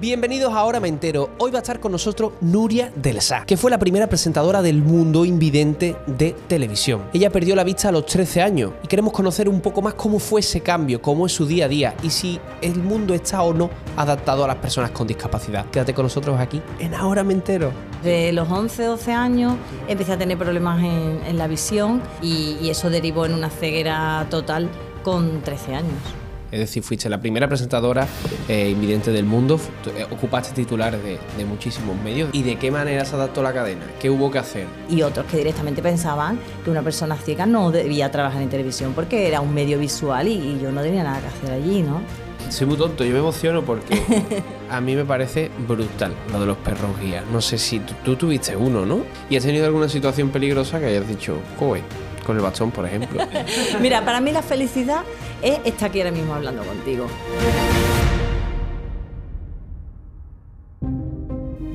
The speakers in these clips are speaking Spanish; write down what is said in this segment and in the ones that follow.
Bienvenidos a Ahora Me Entero. Hoy va a estar con nosotros Nuria Del Sá, que fue la primera presentadora del mundo invidente de televisión. Ella perdió la vista a los 13 años y queremos conocer un poco más cómo fue ese cambio, cómo es su día a día y si el mundo está o no adaptado a las personas con discapacidad. Quédate con nosotros aquí en Ahora Me Entero. De los 11, 12 años empecé a tener problemas en, la visión y eso derivó en una ceguera total con 13 años. Es decir, fuiste la primera presentadora eh, invidente del mundo, eh, ocupaste titulares de, de, muchísimos medios. ¿Y de qué manera se adaptó la cadena? ¿Qué hubo que hacer? Y otros que directamente pensaban que una persona ciega no debía trabajar en televisión porque era un medio visual y, y yo no tenía nada que hacer allí, ¿no? Soy muy tonto, yo me emociono porque a mí me parece brutal lo de los perros guías. No sé si tú, tú tuviste uno, ¿no? ¿Y has tenido alguna situación peligrosa que hayas dicho, joder, con el bastón, por ejemplo? Mira, para mí la felicidad es estar aquí ahora mismo hablando contigo.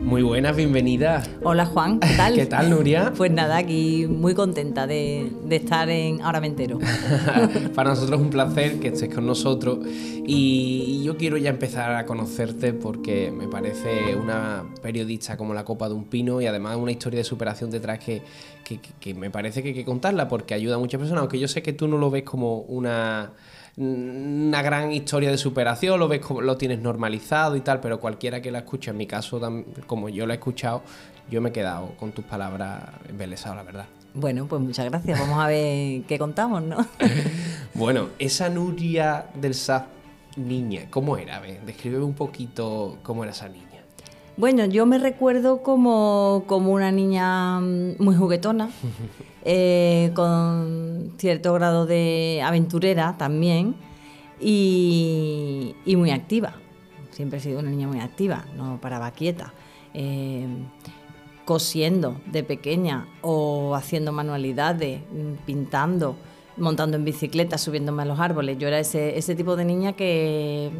Muy buenas, bienvenida. Hola Juan, ¿qué tal? ¿Qué tal, Nuria? Pues nada, aquí muy contenta de, de estar en Ahora Me Entero. Para nosotros es un placer que estés con nosotros y yo quiero ya empezar a conocerte porque me parece una periodista como la copa de un pino y además una historia de superación detrás que, que, que me parece que hay que contarla porque ayuda a muchas personas, aunque yo sé que tú no lo ves como una una gran historia de superación, lo ves como lo tienes normalizado y tal, pero cualquiera que la escuche, en mi caso, como yo la he escuchado, yo me he quedado con tus palabras embelesado, la verdad. Bueno, pues muchas gracias. Vamos a ver qué contamos, ¿no? bueno, esa Nuria del SAP niña, ¿cómo era? A ver, descríbeme un poquito cómo era esa niña. Bueno, yo me recuerdo como, como una niña muy juguetona, eh, con cierto grado de aventurera también y, y, muy activa. Siempre he sido una niña muy activa, no paraba quieta. Eh, cosiendo de pequeña o haciendo manualidades, pintando, montando en bicicleta, subiéndome a los árboles. Yo era ese, ese tipo de niña que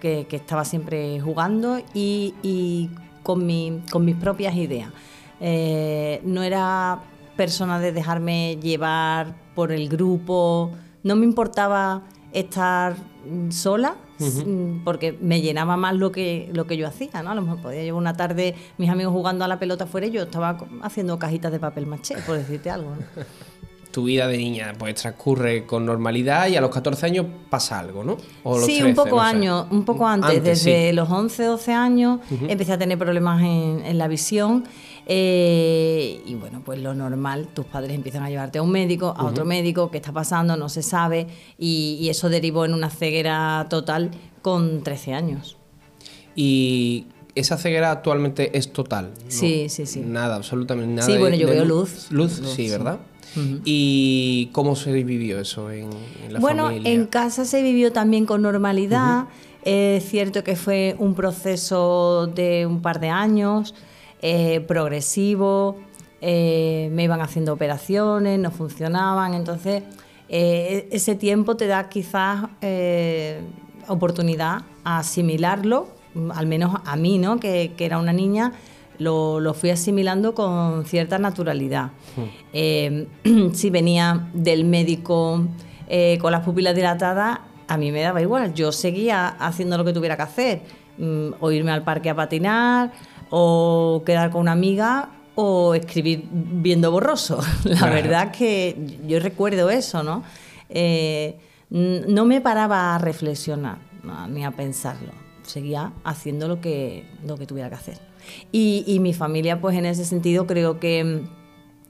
que, que estaba siempre jugando y, y con, mi, con, mis propias ideas. Eh, no era persona de dejarme llevar por el grupo, no me importaba estar sola, uh -huh. porque me llenaba más lo que, lo que yo hacía, ¿no? A lo mejor podía llevar una tarde mis amigos jugando a la pelota fuera y yo estaba haciendo cajitas de papel maché, por decirte algo. ¿no? tu vida de niña pues transcurre con normalidad y a los 14 años pasa algo, ¿no? sí, 13, un poco no años, un poco antes, antes desde sí. los 11, 12 años uh -huh. empecé a tener problemas en, en la visión eh, y bueno, pues lo normal, tus padres empiezan a llevarte a un médico, a uh -huh. otro médico, qué está pasando, no se sabe y, y eso derivó en una ceguera total con 13 años. Y esa ceguera actualmente es total. ¿no? Sí, sí, sí. Nada, absolutamente nada. Sí, bueno, yo veo luz. Luz, luz sí, ¿verdad? Uh -huh. ¿Y cómo se vivió eso en, en la bueno, familia? en casa se vivió también con normalidad. Uh -huh. Es cierto que fue un proceso de un par de años, eh, progresivo, eh, me iban haciendo operaciones, no funcionaban, entonces eh, ese tiempo te da quizás oportunidad a asimilarlo, al menos a mí, ¿no? que, que era una niña lo, lo, fui asimilando con cierta naturalidad. Mm. Eh, si venía del médico eh, con las pupilas dilatadas, a mí me daba igual. Yo seguía haciendo lo que tuviera que hacer. Mm, o irme al parque a patinar, o quedar con una amiga, o escribir viendo borroso. La claro. verdad que yo recuerdo eso, ¿no? Eh, no me paraba a reflexionar ni a pensarlo. Seguía haciendo lo que, lo que tuviera que hacer. Y, y, mi familia, pues en ese sentido, creo que,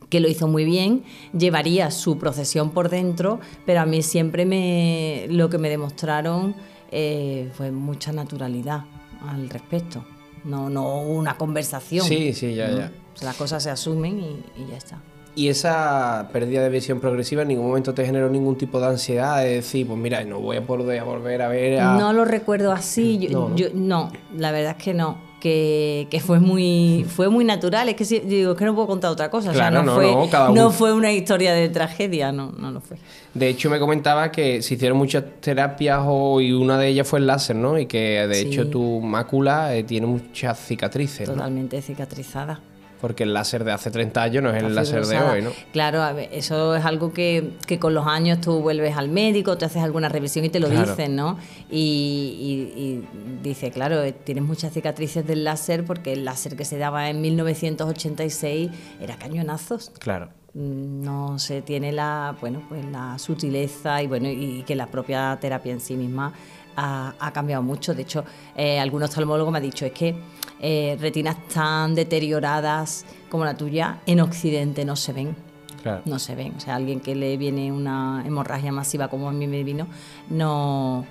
que, lo hizo muy bien, llevaría su procesión por dentro, pero a mí siempre me, lo que me demostraron eh, fue mucha naturalidad al respecto. No, no una conversación. Sí, sí, ya, ¿no? ya. O sea, las cosas se asumen y, y ya está. ¿Y esa pérdida de visión progresiva en ningún momento te generó ningún tipo de ansiedad? De decir, pues mira, no voy a poder volver a ver a... No lo recuerdo así, yo, no, ¿no? Yo, no la verdad es que no que, que, fue muy fue muy natural. Es que si, digo es que no puedo contar otra cosa. Claro, o sea, no, no, fue, no, no fue una historia de tragedia no no lo fue. De hecho me comentaba que se hicieron muchas terapias o, y una de ellas fue el láser no y que de sí. hecho tu mácula eh, tiene muchas cicatrices totalmente cicatrizada Porque el láser de hace 30 años no es el láser de hoy, ¿no? Claro, a ver, eso es algo que, que con los años tú vuelves al médico, te haces alguna revisión y te lo Claro. dicen, ¿no? Y, y- y dice, claro, eh, tienes muchas cicatrices del láser porque el láser que se daba en 1986 era cañonazos. Claro. Mm, No se tiene la, bueno, pues la sutileza y bueno, y que la propia terapia en sí misma ha, ha cambiado mucho. De hecho, eh, algún oftalmólogo me ha dicho es que eh, retinas tan deterioradas como la tuya en Occidente no se ven. Claro. No se ven. O sea, alguien que le viene una hemorragia masiva como a mí me vino, no,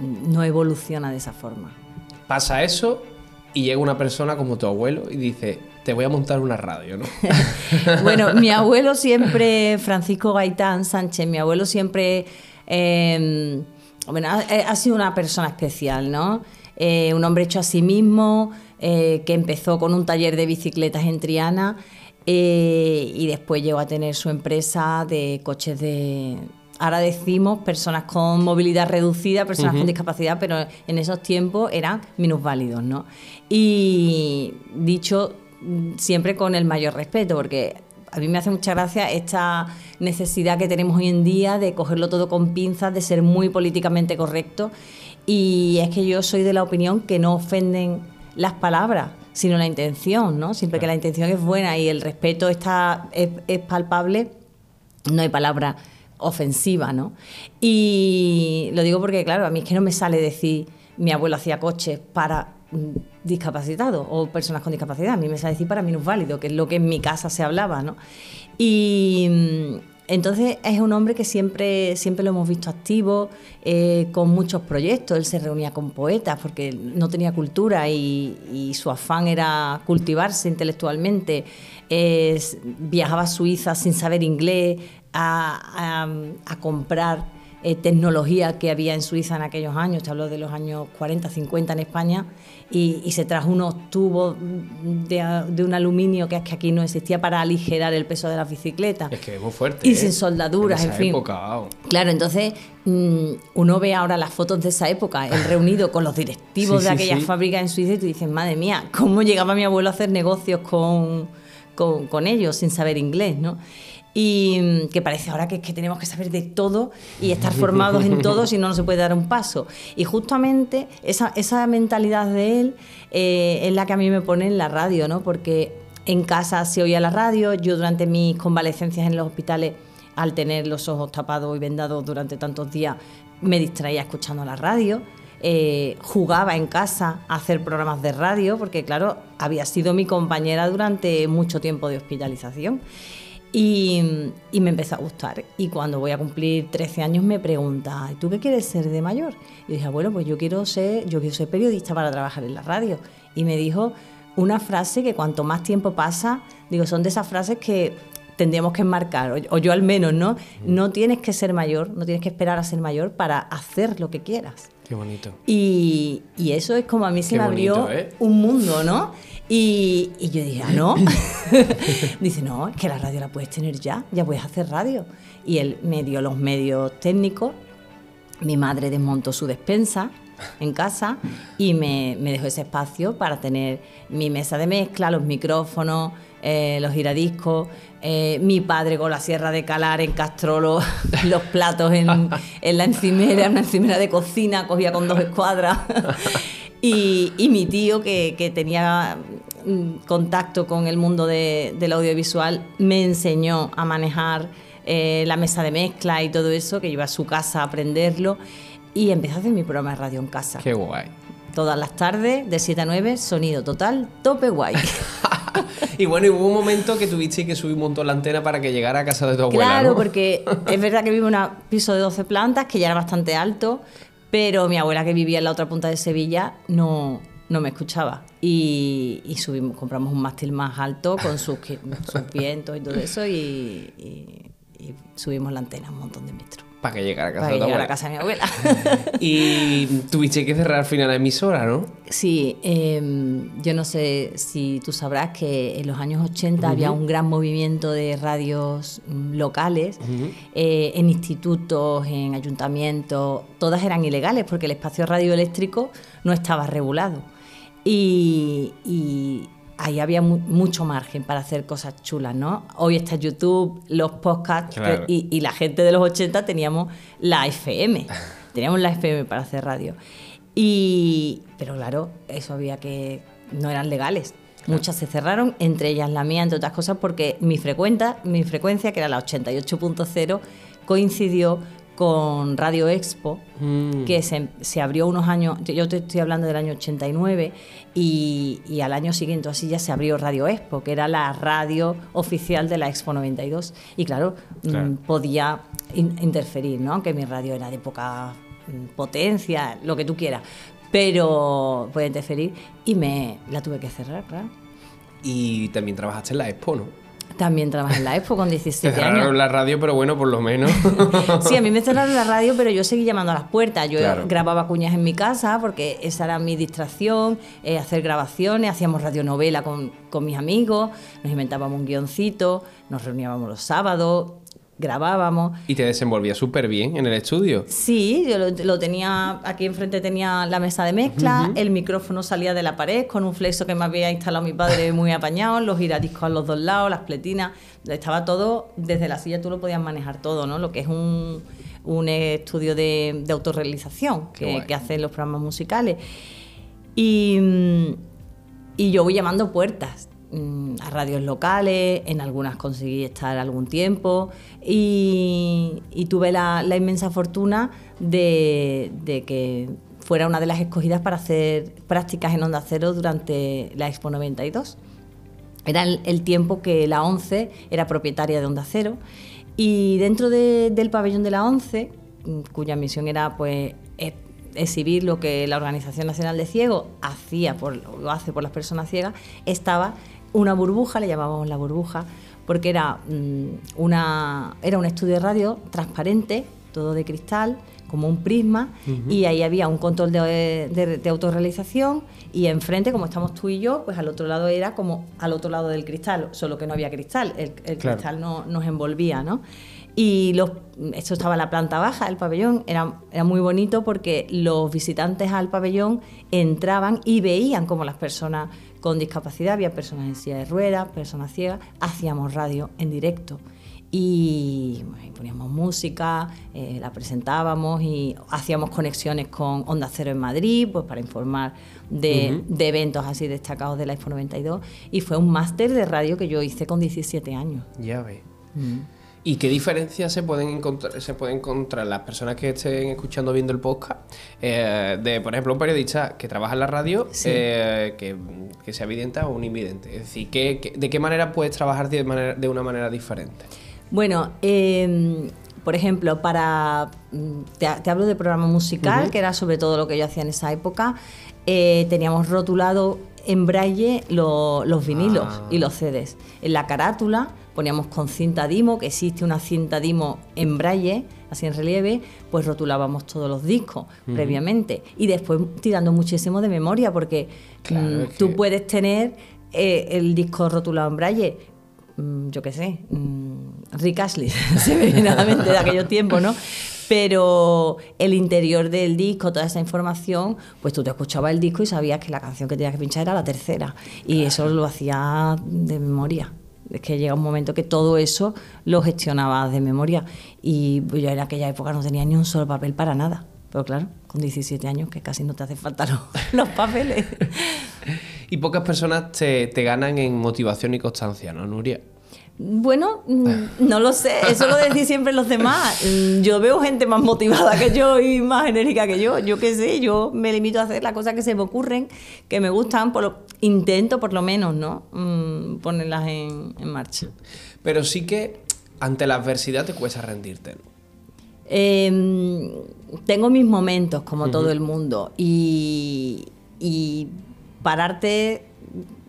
no evoluciona de esa forma. Pasa eso y llega una persona como tu abuelo y dice, te voy a montar una radio, ¿no? Bueno, mi abuelo siempre, Francisco Gaitán Sánchez, mi abuelo siempre, eh, bueno, ha, ha sido una persona especial, ¿no? Eh, un hombre hecho a sí mismo, eh, que empezó con un taller de bicicletas en Triana eh, y después llegó a tener su empresa de coches de... Ahora decimos personas con movilidad reducida, personas con discapacidad, pero en esos tiempos eran minusválidos, ¿no? Y dicho siempre con el mayor respeto, porque a mí me hace mucha gracia esta necesidad que tenemos hoy en día de cogerlo todo con pinzas, de ser muy políticamente correcto. Y es que yo soy de la opinión que no ofenden las palabras, sino la intención, ¿no? Siempre que la intención es buena y el respeto está, es, es palpable, no hay palabra ofensiva, ¿no? Y lo digo porque, claro, a mí es que no me sale decir mi abuelo hacía coches para mm, discapacitados o personas con discapacidad, a mí me sale decir para minusválidos, que es lo que en mi casa se hablaba, ¿no? Y mm, entonces es un hombre que siempre, siempre lo hemos visto activo, eh, con muchos proyectos. Él se reunía con poetas porque no tenía cultura y, y su afán era cultivarse intelectualmente. Viajaba a Suiza sin saber inglés a, a- a comprar eh, tecnología que había en Suiza en aquellos años, te hablo de los años 40, 50 en España, y, y se trajo unos tubos de, de un aluminio que es que aquí no existía para aligerar el peso de las bicicletas. Es que es muy fuerte. Y ¿eh? sin soldaduras, en, en esa fin. época, vamos. Claro, entonces mm, uno ve ahora las fotos de esa época, el reunido con los directivos Sí, de aquellas sí. fábricas en Suiza y tú dices, madre mía, ¿cómo llegaba mi abuelo a hacer negocios con, con, con ellos sin saber inglés, no? Y mm, que parece ahora que, que tenemos que saber de todo y estar formados en todo, si no, no se puede dar un paso. Y justamente esa, esa mentalidad de él eh, es la que a mí me pone en la radio, ¿no? Porque en casa se oía la radio, yo durante mis convalecencias en los hospitales al tener los ojos tapados y vendados durante tantos días, me distraía escuchando la radio. Eh, jugaba en casa a hacer programas de radio, porque claro, había sido mi compañera durante mucho tiempo de hospitalización. Y, me empezó a gustar. Y cuando voy a cumplir 13 años me pregunta, ¿y tú qué quieres ser de mayor? Y dije, bueno, pues yo quiero ser, yo quiero ser periodista para trabajar en la radio. Y me dijo una frase que cuanto más tiempo pasa, digo, son de esas frases que tendríamos que enmarcar, o, o yo al menos, ¿no? No tienes que ser mayor, no tienes que esperar a ser mayor para hacer lo que quieras. Qué bonito. Y, y eso es como a mí se Qué me abrió bonito, ¿eh? un mundo, ¿no? Y, y yo dije, ah, no. Dice, no, es que la radio la puedes tener ya, ya puedes hacer radio. Y él me dio los medios técnicos, mi madre desmontó su despensa en casa y me, me dejó ese espacio para tener mi mesa de mezcla, los micrófonos, eh, los giradiscos, eh, mi padre con la sierra de calar en castrolo, los platos en, en la encimera, una encimera de cocina, cogía con dos escuadras. Y, y mi tío, que, que tenía mm, contacto con el mundo de- del audiovisual, me enseñó a manejar eh, la mesa de mezcla y todo eso, que iba a su casa a aprenderlo. Y empecé a hacer mi programa de radio en casa. Qué guay. Todas las tardes, de 7 a 9, sonido total, tope guay. y bueno, y hubo un momento que tuviste que subir un montón la antena para que llegara a casa de tu abuela, Claro, ¿no? porque es verdad que vivo en un piso de 12 plantas, que ya era bastante alto, pero mi abuela que vivía en la otra punta de Sevilla no, no me escuchaba. Y, y subimos, compramos un mástil más alto con sus, vientos y todo eso y, y- y subimos la antena un montón de metros. Para que llegara a casa Para de tu llegar a casa de mi abuela. Y tuviste que cerrar al final la emisora, ¿no? Sí, eh, yo no sé si tú sabrás que en los años 80 había un gran movimiento de radios mm, locales, eh, en institutos, en ayuntamientos, todas eran ilegales porque el espacio radioeléctrico no estaba regulado. Y, ahí había mucho margen para hacer cosas chulas, ¿no? Hoy está YouTube, los podcasts y, y, la gente de los 80 teníamos la FM, teníamos la FM para hacer radio. Y, pero claro, eso había que, no eran legales. Muchas se cerraron, entre ellas la mía, entre otras cosas, porque mi, frecuencia, mi frecuencia, que era la 88.0, coincidió con Radio Expo, mm. que se, abrió unos años, yo te estoy hablando del año 89, y, y, al año siguiente así ya se abrió Radio Expo, que era la radio oficial de la Expo 92. Y claro, mm, podía interferir, ¿no? aunque mi radio era de poca mm, potencia, lo que tú quieras, pero puede interferir y me la tuve que cerrar, claro. Y también trabajaste en la Expo, ¿no? También trabajé en la Expo con 17 años. cerraron la radio, pero bueno, por lo menos. sí, a mí me cerraron la radio, pero yo seguí llamando a las puertas. Yo grababa cuñas en mi casa porque esa era mi distracción, eh, hacer grabaciones, hacíamos radionovela con, con mis amigos, nos inventábamos un guioncito, nos reuníamos los sábados, grabábamos. ¿Y te desenvolvía súper bien en el estudio? Sí, yo lo, tenía, aquí enfrente tenía la mesa de mezcla, el micrófono salía de la pared con un flexo que me había instalado mi padre muy apañado, los giradiscos a los dos lados, las pletinas, estaba todo, desde la silla tú lo podías manejar todo, ¿no? Lo que es un, un estudio de, de autorrealización que, que, hacen los programas musicales. Y, y yo voy llamando puertas Mm, a radios locales, en algunas conseguí estar algún tiempo y, tuve la, inmensa fortuna de, que fuera una de las escogidas para hacer prácticas en Onda Cero durante la Expo 92. Era el, tiempo que la ONCE era propietaria de Onda Cero y dentro del pabellón de la ONCE, mm, cuya misión era pues e, exhibir lo que la Organización Nacional de Ciegos hacía por, lo hace por las personas ciegas, estaba una burbuja, le llamábamos la burbuja, porque era, mm, una, era un estudio de radio transparente, todo de cristal, como un prisma, y ahí había un control de, autorrealización, y enfrente, como estamos tú y yo, pues al otro lado era como al otro lado del cristal, solo que no había cristal, el, cristal no, nos envolvía, ¿no? Y los, esto estaba en la planta baja del pabellón, era, era muy bonito porque los visitantes al pabellón entraban y veían cómo las personas con discapacidad, había personas en silla de ruedas, personas ciegas, hacíamos radio en directo y poníamos música, eh, la presentábamos y hacíamos conexiones con Onda Cero en Madrid, pues para informar de, eventos así destacados de la Expo 92 y fue un máster de radio que yo hice con 17 años. Ya ve. Mm. ¿Y qué diferencias se pueden encontrar, se pueden encontrar las personas que estén escuchando viendo el podcast? Eh, de, por ejemplo, un periodista que trabaja en la radio, eh, que, sea evidente o un invidente. Es decir, de qué manera puedes trabajar de, manera, de una manera diferente? Bueno, em, por ejemplo, para. Mm, te, hablo de programa musical, que era sobre todo lo que yo hacía en esa época. Eh, teníamos rotulado en braille los vinilos ah. y los CDs. En la carátula poníamos con cinta Dimo, que existe una cinta Dimo en braille, así en relieve, pues rotulábamos todos los discos previamente. Y después tirando muchísimo de memoria, porque mm, tú puedes tener eh, el disco rotulado en braille, mm, yo qué sé, mm, Rick Astley, se me viene a la mente de aquellos tiempos, ¿no? pero el interior del disco, toda esa información, pues tú te escuchabas el disco y sabías que la canción que tenías que pinchar era la tercera. Y eso lo hacía de memoria. Es que llega un momento que todo eso lo gestionaba de memoria. Y yo en aquella época no tenía ni un solo papel para nada. Pero claro, con 17 años que casi no te hace falta los, papeles. y pocas personas te, te ganan en motivación y constancia, ¿no, Nuria? Bueno, mm, no lo sé, eso lo decís siempre los demás. Mm, yo veo gente más motivada que yo y más enérgica que yo. Yo qué sé, yo me limito a hacer las cosas que se me ocurren, que me gustan, por lo, intento por lo menos, ¿no? Mm, ponerlas en, marcha. Pero sí que ante la adversidad te cuesta rendirte. Em, tengo mis momentos, como todo el mundo, y, y pararte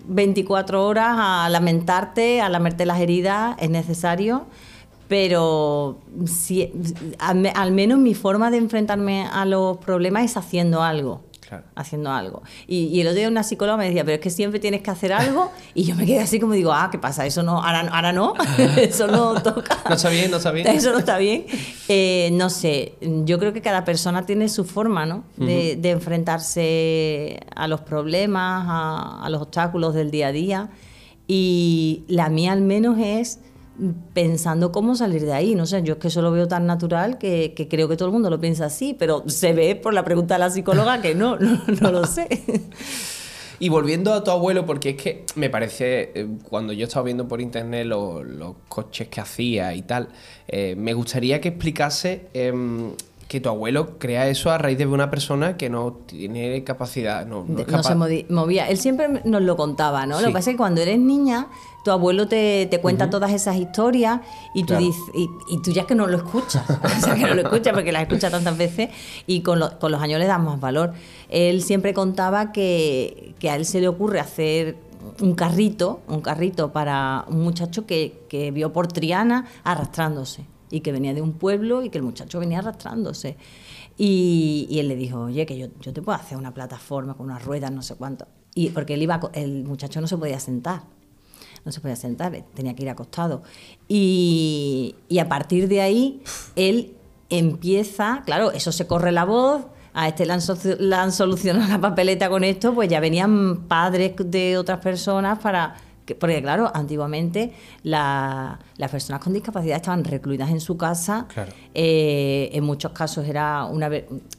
24 horas a lamentarte, a lamerte las heridas, es necesario, pero si, al, menos mi forma de enfrentarme a los problemas es haciendo algo. Haciendo algo. Y, el otro día una psicóloga me decía, pero es que siempre tienes que hacer algo. Y yo me quedé así como digo, ah, ¿qué pasa? Eso no, ahora, ahora no, eso no toca. No está bien, no está bien. Eso no está bien. Eh, no sé, yo creo que cada persona tiene su forma, ¿no? De, enfrentarse a los problemas, a los obstáculos del día a día. Y la mía al menos es pensando cómo salir de ahí. No sé, yo es que eso lo veo tan natural que, creo que todo el mundo lo piensa así, pero se ve por la pregunta de la psicóloga que no, no, lo sé. Y volviendo a tu abuelo, porque es que me parece, eh, cuando yo estaba viendo por internet los, coches que hacía y tal, eh, me gustaría que explicase em, que tu abuelo crea eso a raíz de una persona que no tiene capacidad. No, no, se movía. Él siempre nos lo contaba, ¿no? Lo que pasa es que cuando eres niña, tu abuelo te, cuenta todas esas historias y tú, dices, y, tú ya es que no lo escuchas. o sea, que no lo escuchas porque las escuchas tantas veces y con, con los años le das más valor. Él siempre contaba que, que a él se le ocurre hacer un carrito, un carrito para un muchacho que, que vio por Triana arrastrándose y que venía de un pueblo y que el muchacho venía arrastrándose. Y, él le dijo, oye, que yo, yo, te puedo hacer una plataforma con unas ruedas, no sé cuánto. Y porque él iba, el muchacho no se podía sentar, no se podía sentar, tenía que ir acostado. Y, y a partir de ahí, él empieza, claro, eso se corre la voz, a este le han, solucionado la papeleta con esto, pues ya venían padres de otras personas para porque claro, antiguamente las personas con discapacidad estaban recluidas en su casa. Eh, en muchos casos era una,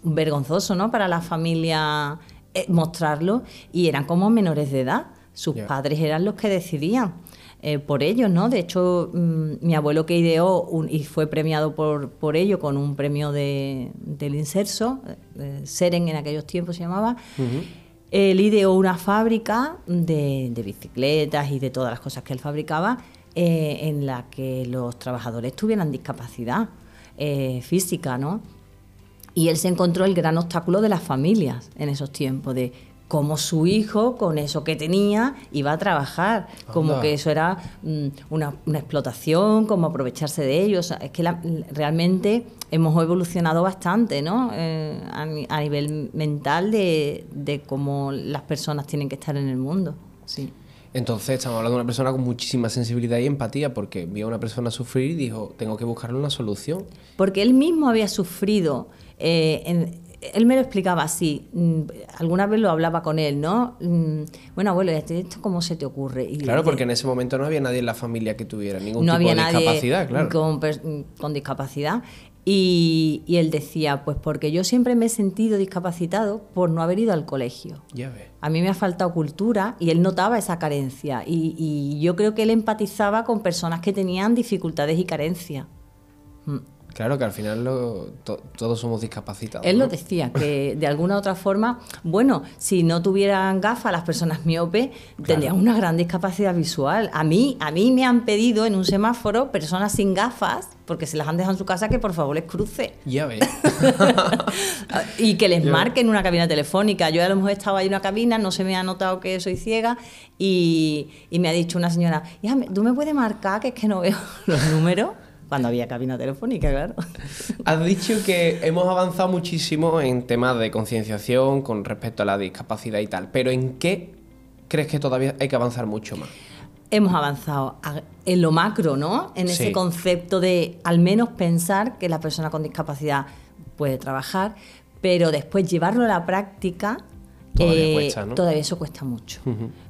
vergonzoso ¿no? para la familia eh, mostrarlo y eran como menores de edad. Sus padres eran los que decidían. Eh, por ellos, ¿no? De hecho, mm, mi abuelo que ideó y fue premiado por, por ello con un premio de, del Inserso, Seren en aquellos tiempos se llamaba, él ideó una fábrica de, bicicletas y de todas las cosas que él fabricaba eh, en la que los trabajadores tuvieran discapacidad eh, física, ¿no? Y él se encontró el gran obstáculo de las familias en esos tiempos, de como su hijo, con eso que tenía, iba a trabajar, como que eso era mm, una, explotación, como aprovecharse de ellos. es que realmente hemos evolucionado bastante, ¿no? Eh, a, nivel mental de, de, cómo las personas tienen que estar en el mundo. Sí. Entonces estamos hablando de una persona con muchísima sensibilidad y empatía, porque vio a una persona sufrir y dijo, tengo que buscarle una solución. Porque él mismo había sufrido eh, en, él me lo explicaba así, mm, alguna vez lo hablaba con él, ¿no? Mm, bueno, abuelo, ¿esto cómo se te ocurre? claro, porque en ese momento no había nadie en la familia que tuviera ningún tipo de discapacidad, claro. Con, con discapacidad. Y, él decía, pues porque yo siempre me he sentido discapacitado por no haber ido al colegio. Ya ve. A mí me ha faltado cultura y él notaba esa carencia. Y, y yo creo que él empatizaba con personas que tenían dificultades y carencias. Mm. Claro que al final todos somos discapacitados. Él lo decía, que de alguna u otra forma, bueno, si no tuvieran gafas las personas miopes, tendrían una gran discapacidad visual. A mí, a mí me han pedido en un semáforo personas sin gafas, porque se las han dejado en su casa, que por favor les cruce. Ya ves. y que les marque en una cabina telefónica. Yo a lo mejor estaba ahí en una cabina, no se me ha notado que soy ciega, y, y me ha dicho una señora, ¿tú me puedes marcar que es que no veo los números? Cuando había cabina telefónica, claro. Has dicho que hemos avanzado muchísimo en temas de concienciación con respecto a la discapacidad y tal, pero ¿en qué crees que todavía hay que avanzar mucho más? Hemos avanzado en lo macro, ¿no? En ese concepto de al menos pensar que la persona con discapacidad puede trabajar, pero después llevarlo a la práctica, todavía, eh, cuesta, ¿no? todavía eso cuesta mucho.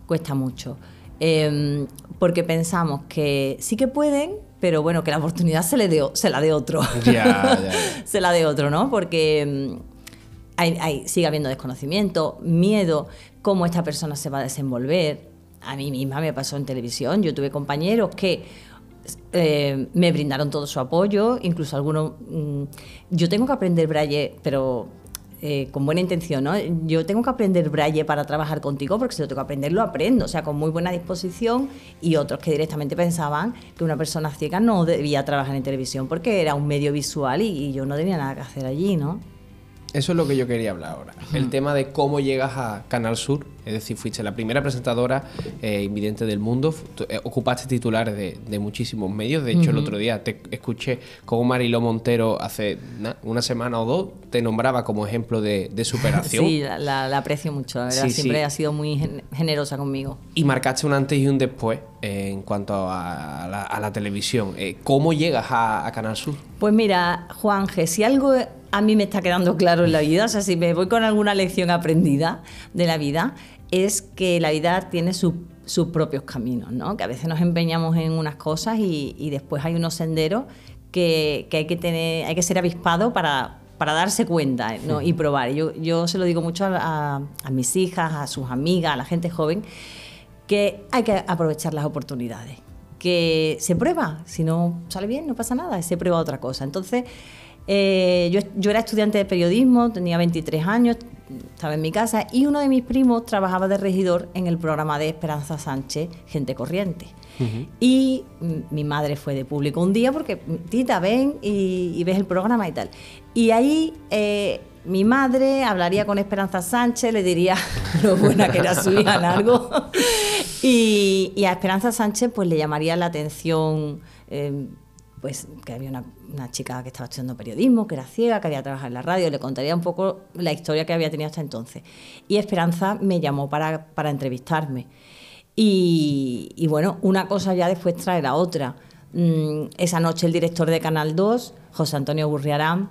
Cuesta mucho. Em, porque pensamos que sí que pueden, pero bueno, que la oportunidad se, le de, se la de otro. se la de otro, ¿no? Porque mm, hay, sigue habiendo desconocimiento, miedo, cómo esta persona se va a desenvolver. A mí misma me pasó en televisión, yo tuve compañeros que eh, me brindaron todo su apoyo, incluso algunos... Mm, yo tengo que aprender braille, pero eh, con buena intención, ¿no? Yo tengo que aprender braille para trabajar contigo porque si lo tengo que aprender lo aprendo, o sea, con muy buena disposición y otros que directamente pensaban que una persona ciega no debía trabajar en televisión porque era un medio visual y, yo no tenía nada que hacer allí, ¿no? Eso es lo que yo quería hablar ahora. El tema de cómo llegas a Canal Sur, es decir, fuiste la primera presentadora eh, invidente del mundo, eh, ocupaste titulares de, muchísimos medios. De hecho, el otro día te escuché como Mariló Montero hace una semana o dos te nombraba como ejemplo de, superación. Sí, la, aprecio mucho, la verdad. Siempre ha sido muy generosa conmigo. Y marcaste un antes y un después eh, en cuanto a la, televisión. ¿Cómo llegas a, a Canal Sur? Pues mira, Juanje, si algo a mí me está quedando claro en la vida, o sea, si me voy con alguna lección aprendida de la vida, es que la vida tiene sus propios caminos, ¿no? Que a veces nos empeñamos en unas cosas y, después hay unos senderos que, hay que tener, hay que ser avispado para, para darse cuenta ¿no? y probar. Yo, yo se lo digo mucho a, a, mis hijas, a sus amigas, a la gente joven, que hay que aprovechar las oportunidades. Que se prueba, si no sale bien, no pasa nada, se prueba otra cosa. Entonces, eh, yo, era estudiante de periodismo, tenía 23 años, estaba en mi casa y uno de mis primos trabajaba de regidor en el programa de Esperanza Sánchez, Gente Corriente. Y mi madre fue de público un día porque, tita, ven y, ves el programa y tal. Y ahí eh, mi madre hablaría con Esperanza Sánchez, le diría lo buena que era su hija en algo. y, a Esperanza Sánchez pues le llamaría la atención... Eh, pues que había una, chica que estaba estudiando periodismo, que era ciega, que había trabajado en la radio, le contaría un poco la historia que había tenido hasta entonces. Y Esperanza me llamó para, entrevistarme. Y, bueno, una cosa ya después trae la otra. Mm, esa noche el director de Canal 2, José Antonio Gurriarán,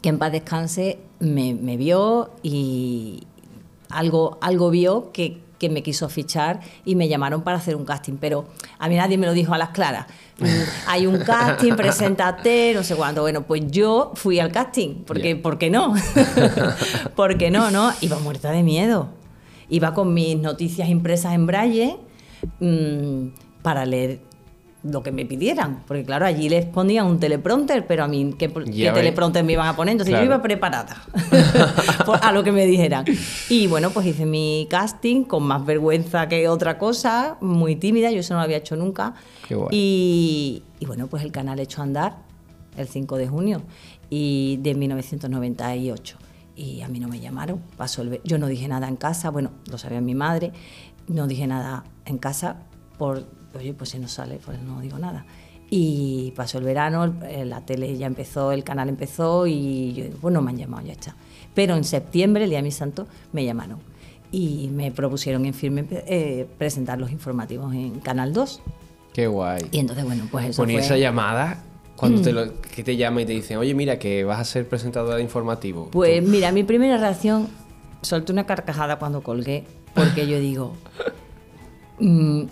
que en paz descanse, me, me vio y algo, algo vio que, que me quiso fichar y me llamaron para hacer un casting, pero a mí nadie me lo dijo a las claras. Mm, hay un casting, preséntate, no sé cuánto. Bueno, pues yo fui al casting, porque ¿por qué no? porque no, no? Iba muerta de miedo. Iba con mis noticias impresas en braille mm, para leer lo que me pidieran, porque claro, allí les ponían un teleprompter, pero a mí, ¿qué, teleprompter me iban a poner? Entonces yo iba preparada a lo que me dijeran. Y bueno, pues hice mi casting con más vergüenza que otra cosa, muy tímida, yo eso no lo había hecho nunca. Y, y, bueno, pues el canal echó a andar el 5 de junio y de 1998. Y a mí no me llamaron, pasó el, yo no dije nada en casa, bueno, lo sabía mi madre, no dije nada en casa por oye, pues si no sale, pues no digo nada. Y pasó el verano, eh, la tele ya empezó, el canal empezó y yo digo, pues no me han llamado, ya está. Pero en septiembre, el día de mi santo, me llamaron y me propusieron en firme eh, presentar los informativos en Canal 2. Qué guay. Y entonces, bueno, pues eso Ponía esa llamada cuando te mm. que te llama y te dicen, oye, mira, que vas a ser presentadora de informativo. Pues mira, mi primera reacción, solté una carcajada cuando colgué, porque yo digo, mm,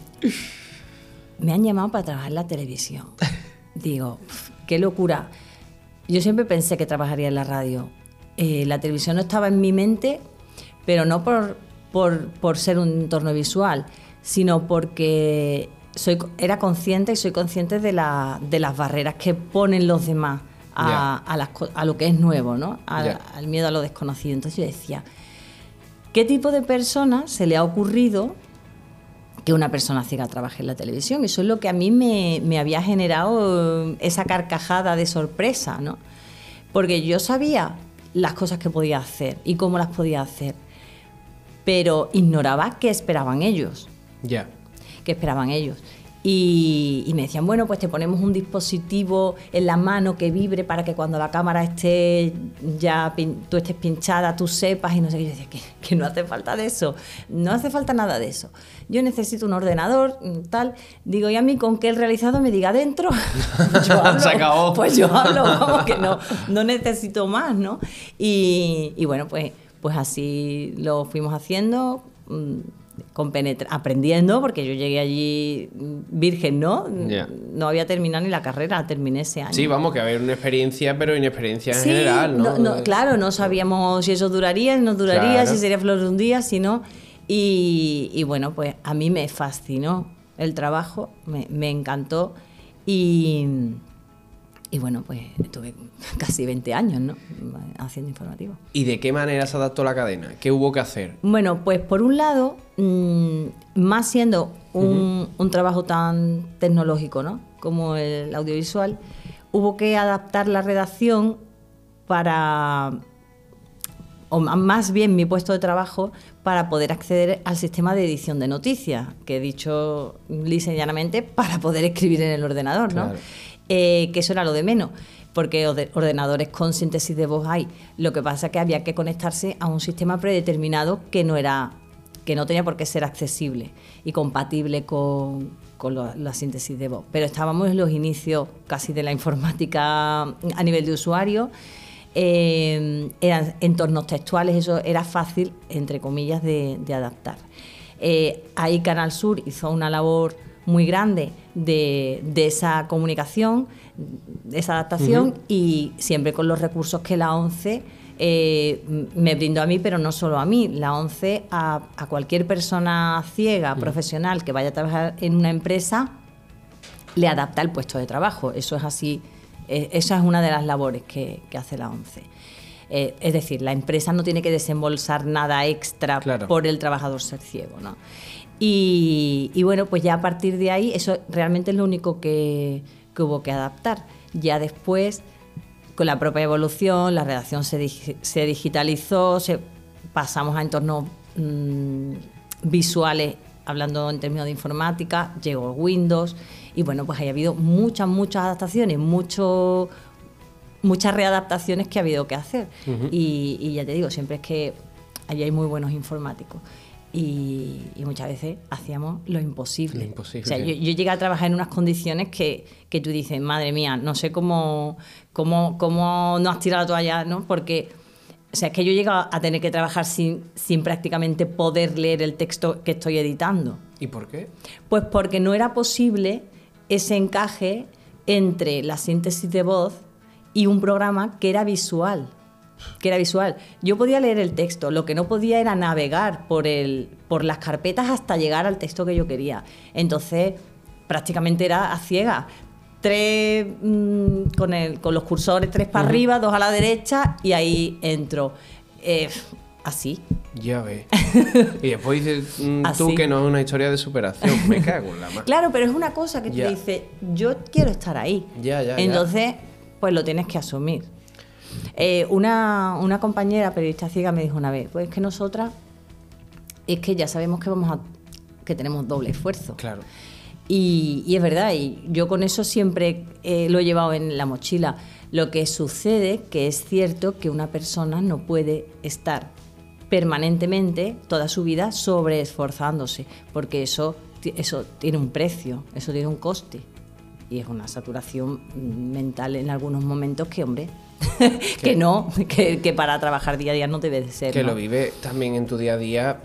me han llamado para trabajar en la televisión. Digo, qué locura. Yo siempre pensé que trabajaría en la radio. Eh, la televisión no estaba en mi mente, pero no por, por, ser un entorno visual, sino porque soy, era consciente y soy consciente de, la, de las barreras que ponen los demás a, a, lo que es nuevo, ¿no? al miedo a lo desconocido. Entonces yo decía, ¿qué tipo de persona se le ha ocurrido que una persona ciega trabaje en la televisión. Eso es lo que a mí me, había generado eh, esa carcajada de sorpresa, ¿no? Porque yo sabía las cosas que podía hacer y cómo las podía hacer, pero ignoraba qué esperaban ellos. Ya. ¿Qué esperaban ellos? Y, me decían, bueno, pues te ponemos un dispositivo en la mano que vibre para que cuando la cámara esté ya, tú estés pinchada, tú sepas y no sé qué. Yo decía, que, no hace falta de eso, no hace falta nada de eso. Yo necesito un ordenador, mm, tal. Digo, y a mí con que el realizado me diga adentro, yo hablo, pues yo hablo, vamos, que no, no necesito más, ¿no? Y, y bueno, pues, pues así lo fuimos haciendo mm, aprendiendo, porque yo llegué allí virgen, ¿no? No había terminado ni la carrera, terminé ese año. Sí, vamos, que había una experiencia, pero inexperiencia en general, ¿no? Claro, no sabíamos si eso duraría, si no duraría, si sería flor de un día, si no. Y, bueno, pues a mí me fascinó el trabajo, me, me encantó y y bueno, pues estuve casi 20 años, ¿no? Haciendo informativo. ¿Y de qué manera se adaptó la cadena? ¿Qué hubo que hacer? Bueno, pues por un lado, mm, más siendo un, trabajo tan tecnológico, ¿no? Como el audiovisual, hubo que adaptar la redacción para o más bien mi puesto de trabajo, para poder acceder al sistema de edición de noticias, que he dicho lisa y llanamente, para poder escribir en el ordenador, ¿no? Eh, que eso era lo de menos porque ordenadores con síntesis de voz hay. Lo que pasa es que había que conectarse a un sistema predeterminado que no era que no tenía por qué ser accesible y compatible con, la síntesis de voz. Pero estábamos en los inicios casi de la informática a nivel de usuario. Eh, eran entornos textuales, eso era fácil, entre comillas, de, adaptar. Eh, ahí Canal Sur hizo una labor muy grande de, esa comunicación, de esa adaptación y siempre con los recursos que la ONCE eh, me brindó a mí, pero no solo a mí, la ONCE a, cualquier persona ciega, profesional que vaya a trabajar en una empresa, le adapta el puesto de trabajo. Eso es así, eh, esa es una de las labores que, hace la ONCE. Eh, es decir, la empresa no tiene que desembolsar nada extra por el trabajador ser ciego. ¿no? Y, bueno, pues ya a partir de ahí, eso realmente es lo único que, que hubo que adaptar. Ya después con la propia evolución, la redacción se, se digitalizó, se, pasamos a entornos mm, visuales, hablando en términos de informática, llegó Windows y bueno, pues ha habido muchas, muchas adaptaciones, mucho, muchas readaptaciones que ha habido que hacer. y, y, ya te digo, siempre es que allí hay muy buenos informáticos y, muchas veces hacíamos lo imposible. O sea, yo, llegué a trabajar en unas condiciones que, que, tú dices, madre mía, no sé cómo, cómo, cómo no has tirado la toalla, ¿no? Porque, o sea, es que yo llegué a tener que trabajar sin, sin prácticamente poder leer el texto que estoy editando. ¿Y por qué? Pues porque no era posible ese encaje entre la síntesis de voz y un programa que era visual que era visual. Yo podía leer el texto, lo que no podía era navegar por, el, por las carpetas hasta llegar al texto que yo quería. Entonces, prácticamente era a ciega. Tres mm, con, el, con los cursores, tres para arriba, dos a la derecha y ahí entro. Eh, así. Ya ves. y después dices mm, tú que no es una historia de superación. Me cago en la mano. Claro, pero es una cosa que te dice, yo quiero estar ahí. Ya, ya. Entonces, pues lo tienes que asumir. Eh, una, compañera periodista ciega me dijo una vez, pues es que nosotras es que ya sabemos que vamos a que tenemos doble esfuerzo. Claro. Y, es verdad, y yo con eso siempre eh, lo he llevado en la mochila. Lo que sucede que es cierto que una persona no puede estar permanentemente toda su vida sobreesforzándose, porque eso, eso tiene un precio, eso tiene un coste y es una saturación mental en algunos momentos que, hombre, que no, que, para trabajar día a día no debe de ser. Que lo vive también en tu día a día,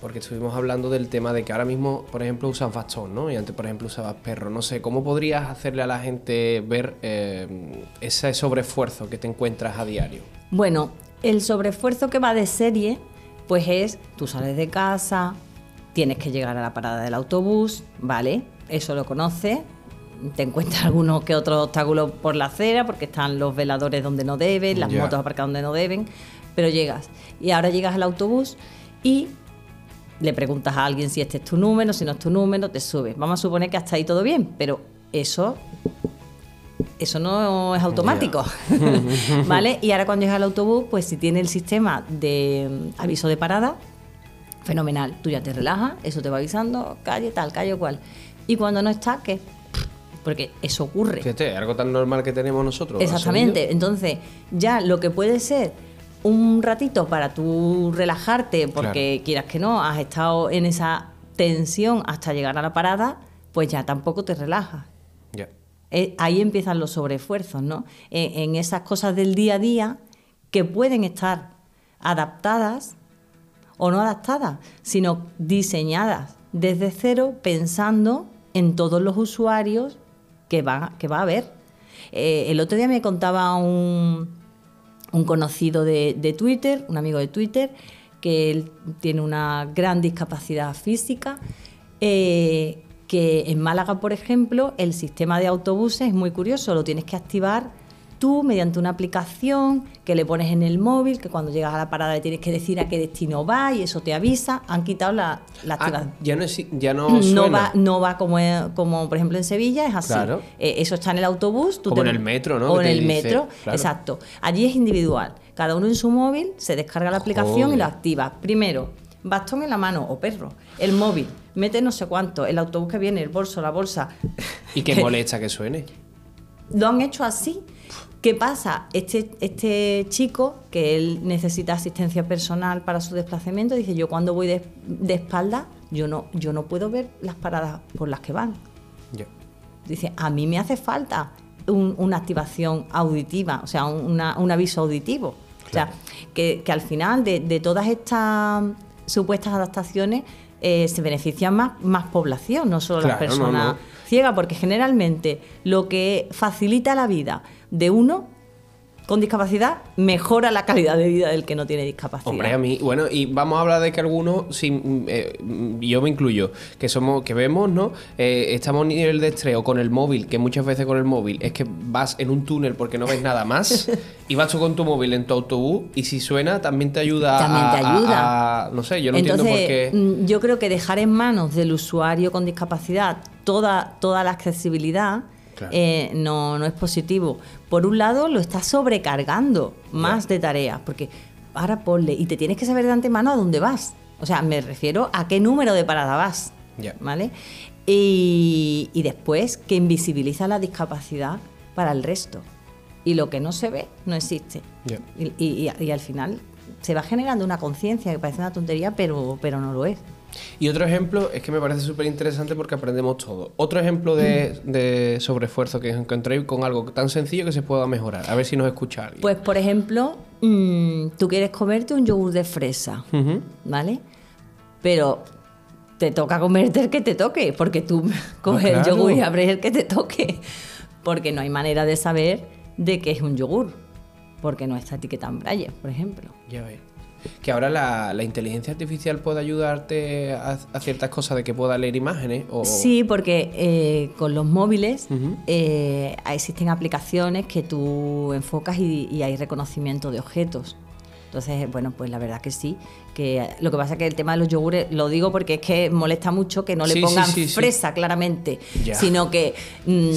porque estuvimos hablando del tema de que ahora mismo, por ejemplo, usas bastón, ¿no? Y antes, por ejemplo, usabas perro. No sé, ¿cómo podrías hacerle a la gente ver eh, ese sobreesfuerzo que te encuentras a diario? Bueno, el sobreesfuerzo que va de serie, pues es, tú sales de casa, tienes que llegar a la parada del autobús, ¿vale? Eso lo conoces, te encuentras algunos que otros obstáculos por la acera, porque están los veladores donde no deben, las motos aparcadas donde no deben, pero llegas. Y ahora llegas al autobús y le preguntas a alguien si este es tu número, si no es tu número, te subes. Vamos a suponer que hasta ahí todo bien, pero eso eso no es automático, ¿vale? Y ahora cuando llegas al autobús, pues si tiene el sistema de mm, aviso de parada, fenomenal. Tú ya te relajas, eso te va avisando, calle tal, calle cual. Y cuando no está, ¿qué? Porque eso ocurre. Fíjate, algo tan normal que tenemos nosotros. Exactamente, entonces ya lo que puede ser un ratito para tú relajarte, porque quieras que no, has estado en esa tensión hasta llegar a la parada, pues ya tampoco te relajas. Ya. Eh, ahí empiezan los sobreesfuerzos, ¿no? en esas cosas del día a día que pueden estar adaptadas o no adaptadas, sino diseñadas desde cero pensando en todos los usuarios que va, que va a haber. Eh, el otro día me contaba un, un conocido de, Twitter, un amigo de Twitter, que él tiene una gran discapacidad física, eh, que en Málaga, por ejemplo, el sistema de autobuses es muy curioso, lo tienes que activar tú mediante una aplicación que le pones en el móvil, que cuando llegas a la parada le tienes que decir a qué destino va y eso te avisa. Han quitado la, la Ah, ya no, es- ya no, No suena. va, no va como, como por ejemplo en Sevilla, es así. Claro. Eh, eso está en el autobús. tú Como te- en el metro, ¿no? O en el dice, metro, claro. exacto. Allí es individual. Cada uno en su móvil se descarga la aplicación Joder. y lo activa. Primero, bastón en la mano o perro. El móvil, mete no sé cuánto. El autobús que viene, el bolso, la bolsa. Y que molesta que suene. Lo han hecho así. ¿Qué pasa? Este, este chico, que él necesita asistencia personal para su desplazamiento, dice, yo cuando voy de, de espalda, yo no, yo no puedo ver las paradas por las que van. Dice, a mí me hace falta un- una activación auditiva, o sea, un, una- un aviso auditivo. O sea, que, que al final de, de todas estas supuestas adaptaciones eh, se beneficia más, más población, no solo las Claro, no, personas no. ciegas, porque generalmente lo que facilita la vida de uno con discapacidad mejora la calidad de vida del que no tiene discapacidad. Hombre, a mí, bueno, y vamos a hablar de que algunos, sin, eh, yo me incluyo, que somos, que vemos, ¿no? Eh, estamos a nivel de estrés o con el móvil, que muchas veces con el móvil es que vas en un túnel porque no ves nada más, y vas tú con tu móvil en tu autobús, y si suena también te ayuda También a, te ayuda. a- no sé, yo no Entonces, entiendo por qué. mm, yo creo que dejar en manos del usuario con discapacidad toda, toda la accesibilidad Claro. eh, no, no es positivo. Por un lado, lo está sobrecargando más de tareas, porque ahora ponle, y te tienes que saber de antemano a dónde vas. O sea, me refiero a qué número de parada vas. ¿Vale? Y, y después que invisibiliza la discapacidad para el resto. Y lo que no se ve no existe. Y- y- y al final se va generando una conciencia que parece una tontería, pero, pero no lo es. Y otro ejemplo es que me parece súper interesante porque aprendemos todo. Otro ejemplo de, de sobreesfuerzo que encontréis con algo tan sencillo que se pueda mejorar. A ver si nos escucha alguien. Pues, por ejemplo, mm, tú quieres comerte un yogur de fresa. ¿vale? Pero te toca comerte el que te toque, porque tú coges el Ah, claro. yogur y abres el que te toque, porque no hay manera de saber de qué es un yogur, porque no está etiqueta en braille, por ejemplo. Ya ves. Que ahora la, la inteligencia artificial puede ayudarte a, a ciertas cosas de que pueda leer imágenes o... Sí, porque eh, con los móviles eh, existen aplicaciones que tú enfocas y, y hay reconocimiento de objetos. Entonces, bueno, pues la verdad que sí. Que lo que pasa es que el tema de los yogures, lo digo porque es que molesta mucho que no le Sí, pongan sí, sí. fresa claramente, sino que mm,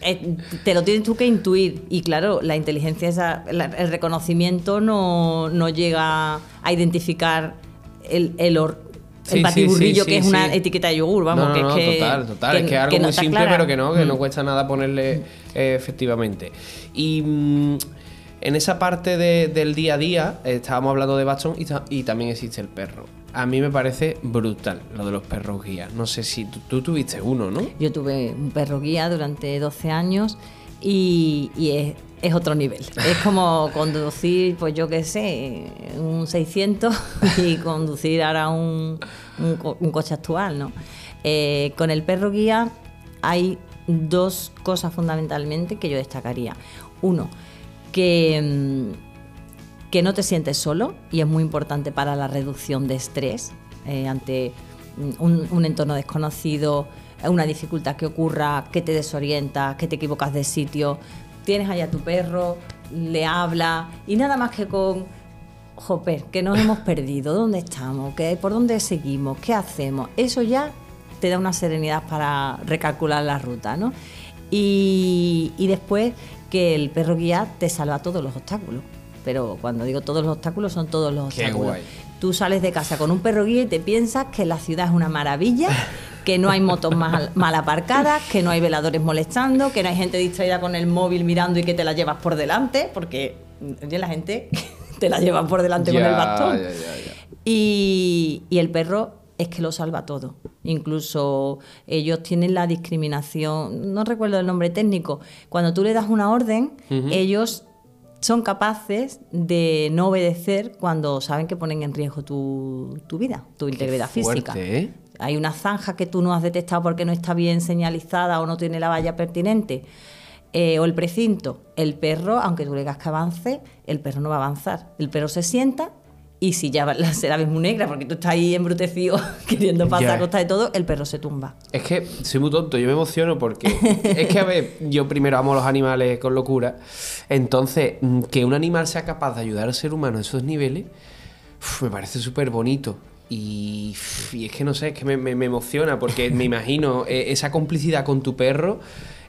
eh, te lo tienes tú que intuir. Y claro, la inteligencia, esa, el reconocimiento no, no llega a identificar el, el, Sí, el sí, batiburrillo sí, que es una etiqueta de yogur, vamos, no, no, que no, es que... total, total. es que es algo que muy simple, clara. pero que no, que no Mm. cuesta nada ponerle eh, efectivamente. Y mm, en esa parte de- del día a día, eh, estábamos hablando de bastón y, y también existe el perro. A mí me parece brutal lo de los perros guías. No sé si tú, tú tuviste uno, ¿no? Yo tuve un perro guía durante 12 años y, y es, es otro nivel. Es como conducir, pues yo qué sé, un 600 y conducir ahora un, un coche actual, ¿no? Eh, con el perro guía hay dos cosas fundamentalmente que yo destacaría. Uno, que, mm, que no te sientes solo y es muy importante para la reducción de estrés eh, ante mm, un, un entorno desconocido, eh, una dificultad que ocurra, que te desorientas, que te equivocas de sitio. Tienes allá a tu perro, le habla y nada más que con Joper, que nos hemos perdido, ¿dónde estamos? ¿Qué, ¿Por dónde seguimos? ¿Qué hacemos? Eso ya te da una serenidad para recalcular la ruta, ¿no? Y, y después que el perro guía te salva todos los obstáculos. Pero cuando digo todos los obstáculos, son todos los Qué obstáculos. guay. Tú sales de casa con un perro guía y te piensas que la ciudad es una maravilla, que no hay motos mal, mal aparcadas, que no hay veladores molestando, que no hay gente distraída con el móvil mirando y que te la llevas por delante, porque oye, la gente te la lleva por delante con el bastón. ya, ya, ya. Y, y el perro es que lo salva todo. Incluso ellos tienen la discriminación, no recuerdo el nombre técnico, cuando tú le das una orden, ellos son capaces de no obedecer cuando saben que ponen en riesgo tu, tu vida, tu integridad física. fuerte, ¿eh? Hay una zanja que tú no has detectado porque no está bien señalizada o no tiene la valla pertinente. eh, o el precinto. El perro, aunque tú le digas que avance, el perro no va a avanzar. El perro se sienta Y si ya la- se la ves muy negra, porque tú estás ahí embrutecido queriendo pasar a costa de todo, el perro se tumba. Es que soy muy tonto, yo me emociono porque es que, a ver, yo primero amo a los animales con locura. Entonces, mm, que un animal sea capaz de ayudar al ser humano a esos niveles, uf, me parece súper bonito. Y, es que no sé, es que me, me- me emociona porque me imagino eh, esa complicidad con tu perro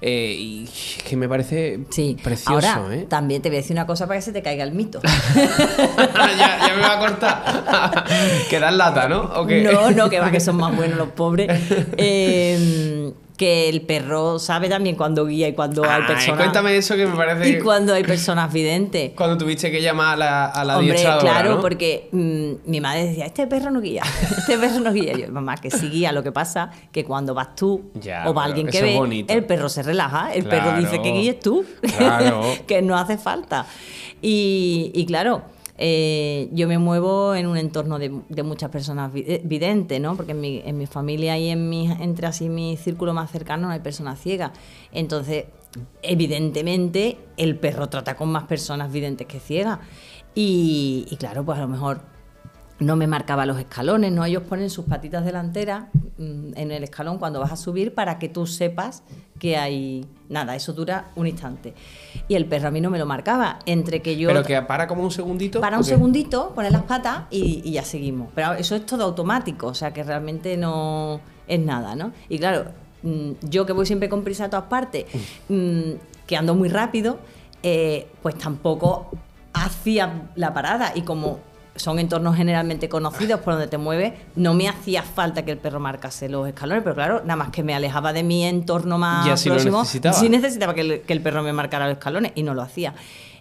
eh, y que me parece Sí, precioso, ahora ¿eh? también te voy a decir una cosa para que se te caiga el mito. ya, ya me va a cortar. que das lata, ¿no? ¿O qué? No, no, que va, que son más buenos los pobres. Eh, que el perro sabe también cuando guía y cuando hay Ay, personas. cuéntame eso que me parece Y cuando hay personas videntes. Cuando tuviste que llamar a la, a la Hombre, claro, ¿no? porque mm, mi madre decía, este perro no guía, este perro no guía. Yo, mamá, que sí guía, lo que pasa que cuando vas tú Ya, o va alguien que ve, bonito. el perro se relaja, el perro dice que guíes tú, claro. que no hace falta. Y, y claro, eh, yo me muevo en un entorno de, muchas personas eh, videntes, ¿no? Porque en mi, familia y en mi, entre así mi círculo más cercano no hay personas ciegas. Entonces, evidentemente, el perro trata con más personas videntes que ciegas. Y claro, pues a lo mejor no me marcaba los escalones, ¿no? Ellos ponen sus patitas delanteras mm, en el escalón cuando vas a subir para que tú sepas que hay... Nada, eso dura un instante. Y el perro a mí no me lo marcaba, entre que yo... Pero que para como un segundito. Para un segundito, poner las patas y, y ya seguimos. Pero eso es todo automático, o sea que realmente no es nada, ¿no? Y claro, mm, yo que voy siempre con prisa a todas partes, mm, que ando muy rápido, eh, pues tampoco hacía la parada. Y como son entornos generalmente conocidos por donde te mueves, no me hacía falta que el perro marcase los escalones, pero claro, nada más que me alejaba de mi entorno más Ya sí próximo, necesitaba. sí necesitaba que el, que el perro me marcara los escalones y no lo hacía.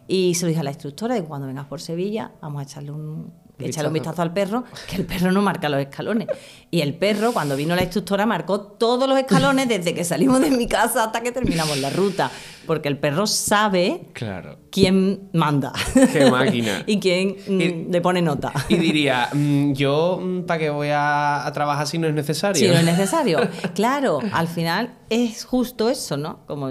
Y se lo dije a la instructora, y cuando vengas por Sevilla, vamos a echarle un, echarle un Vistazo. al perro, que el perro no marca los escalones. Y el perro, cuando vino la instructora, marcó todos los escalones desde que salimos de mi casa hasta que terminamos la ruta. Porque el perro sabe Claro. quién manda. Qué máquina. y quién mm, Y- le pone nota. Y diría, mm, yo, ¿para qué voy a, a trabajar si no es necesario? Si no es necesario. Claro, al final es justo eso, ¿no? Como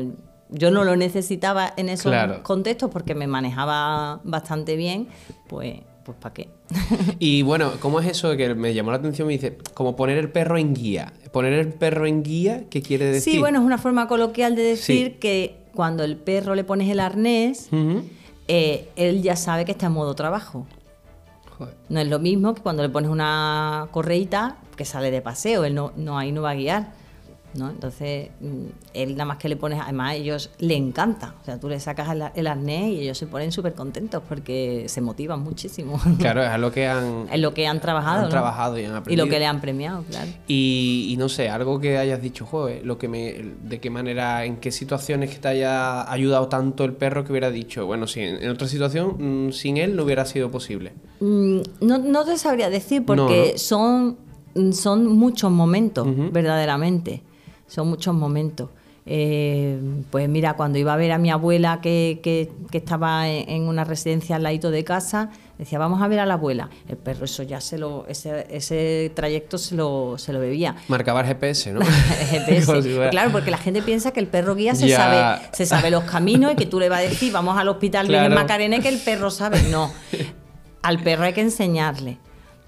yo no lo necesitaba en esos Claro. contextos porque me manejaba bastante bien, pues, pues ¿para qué? Y bueno, ¿cómo es eso que me llamó la atención? Me dice, como poner el perro en guía. Poner el perro en guía, ¿qué quiere decir? Sí, bueno, es una forma coloquial de decir Sí. que cuando el perro le pones el arnés, eh, él ya sabe que está en modo trabajo. Joder. No es lo mismo que cuando le pones una correíta que sale de paseo, él no, no ahí no va a guiar. ¿No? Entonces, mm, él nada más que le pones, además a ellos le encanta. O sea, tú le sacas el, el arnés y ellos se ponen súper contentos porque se motivan muchísimo. Claro, es algo que han, es lo que han trabajado. han ¿no? trabajado y han Y aprendido. lo que le han premiado, claro. Y, y no sé, algo que hayas dicho, joder, lo que me, de qué manera, en qué situaciones que te haya ayudado tanto el perro que hubiera dicho, bueno, si en, otra situación, mm, sin él no hubiera sido posible. Mm, No, no te sabría decir porque No, son, son muchos momentos, verdaderamente. Son muchos momentos. Eh, pues mira, cuando iba a ver a mi abuela que, que- que estaba en, una residencia al ladito de casa, decía, vamos a ver a la abuela. El perro eso ya se lo, ese, ese trayecto se lo, se lo bebía. Marcaba el GPS, ¿no? GPS. Si Claro, porque la gente piensa que el perro guía se Ya. sabe, se sabe los caminos y que tú le vas a decir, vamos al hospital Claro. Virgen Macarena, y que el perro sabe. No, al perro hay que enseñarle.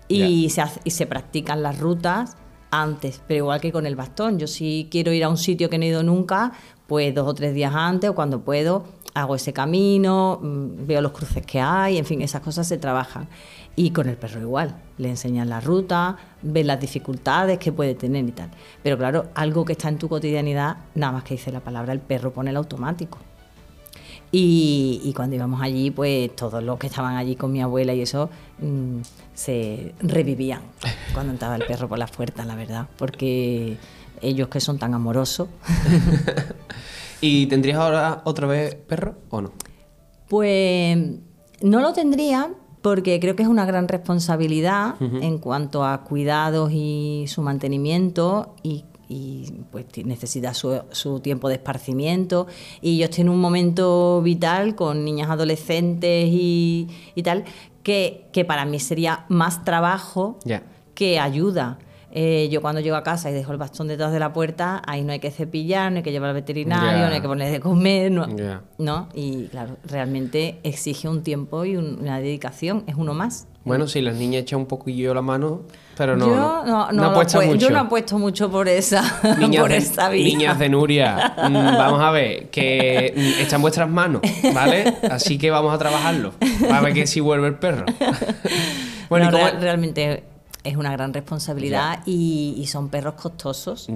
Y, se, y se practican las rutas antes, pero igual que con el bastón. Yo si quiero ir a un sitio que no he ido nunca, pues dos o tres días antes o cuando puedo, hago ese camino, mm, veo los cruces que hay, en fin, esas cosas se trabajan. Y con el perro igual, le enseñan la ruta, ves las dificultades que puede tener y tal. Pero claro, algo que está en tu cotidianidad, nada más que dice la palabra, el perro pone el automático. Y, y cuando íbamos allí, pues todos los que estaban allí con mi abuela y eso mm, se revivían cuando entraba el perro por las puertas, la verdad, porque ellos que son tan amorosos, ¿Y tendrías ahora otra vez perro o no? pues no lo tendría porque creo que es una gran responsabilidad en cuanto a cuidados y su mantenimiento y, y, pues necesita su, su tiempo de esparcimiento y yo estoy en un momento vital con niñas adolescentes y, y tal que, que para mí sería más trabajo Ya. que ayuda. Eh, yo cuando llego a casa y dejo el bastón detrás de la puerta, ahí no hay que cepillar, no hay que llevar al veterinario, Ya. no hay que poner de comer, no, Ya. ¿no? Y claro, realmente exige un tiempo y un- una dedicación, es uno más. Bueno, si las niñas echan un poquillo la mano, pero no. yo no, no, no lo apuesta apue- mucho. yo no apuesto mucho por esa, Niñas, por de, esa vía. niñas de Nuria, mm, vamos a ver, que mm, está en vuestras manos, ¿vale? Así que vamos a trabajarlo. A ver que si vuelve el perro. bueno, No, ¿y cómo real- realmente es una gran responsabilidad y, y son perros costosos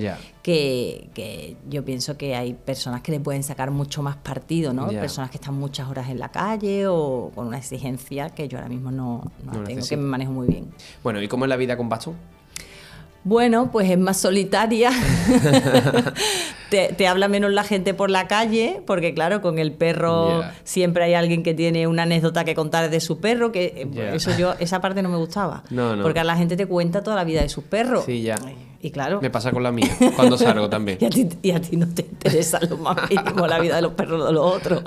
que, que yo pienso que hay personas que le pueden sacar mucho más partido, ¿no? Personas que están muchas horas en la calle o con una exigencia que yo ahora mismo no, no No tengo, necesito. que me manejo muy bien. Bueno, ¿y cómo es la vida con bastón? Bueno, pues es más solitaria. te, te habla menos la gente por la calle, porque claro, con el perro siempre hay alguien que tiene una anécdota que contar de su perro, que eh, eso yo, esa parte no me gustaba. No, no. Porque a la gente te cuenta toda la vida de sus perros. Sí, ya. Y claro. Me pasa con la mía, cuando salgo también. Y a, ti, y a ti no te interesa lo más mínimo la vida de los perros de los otros.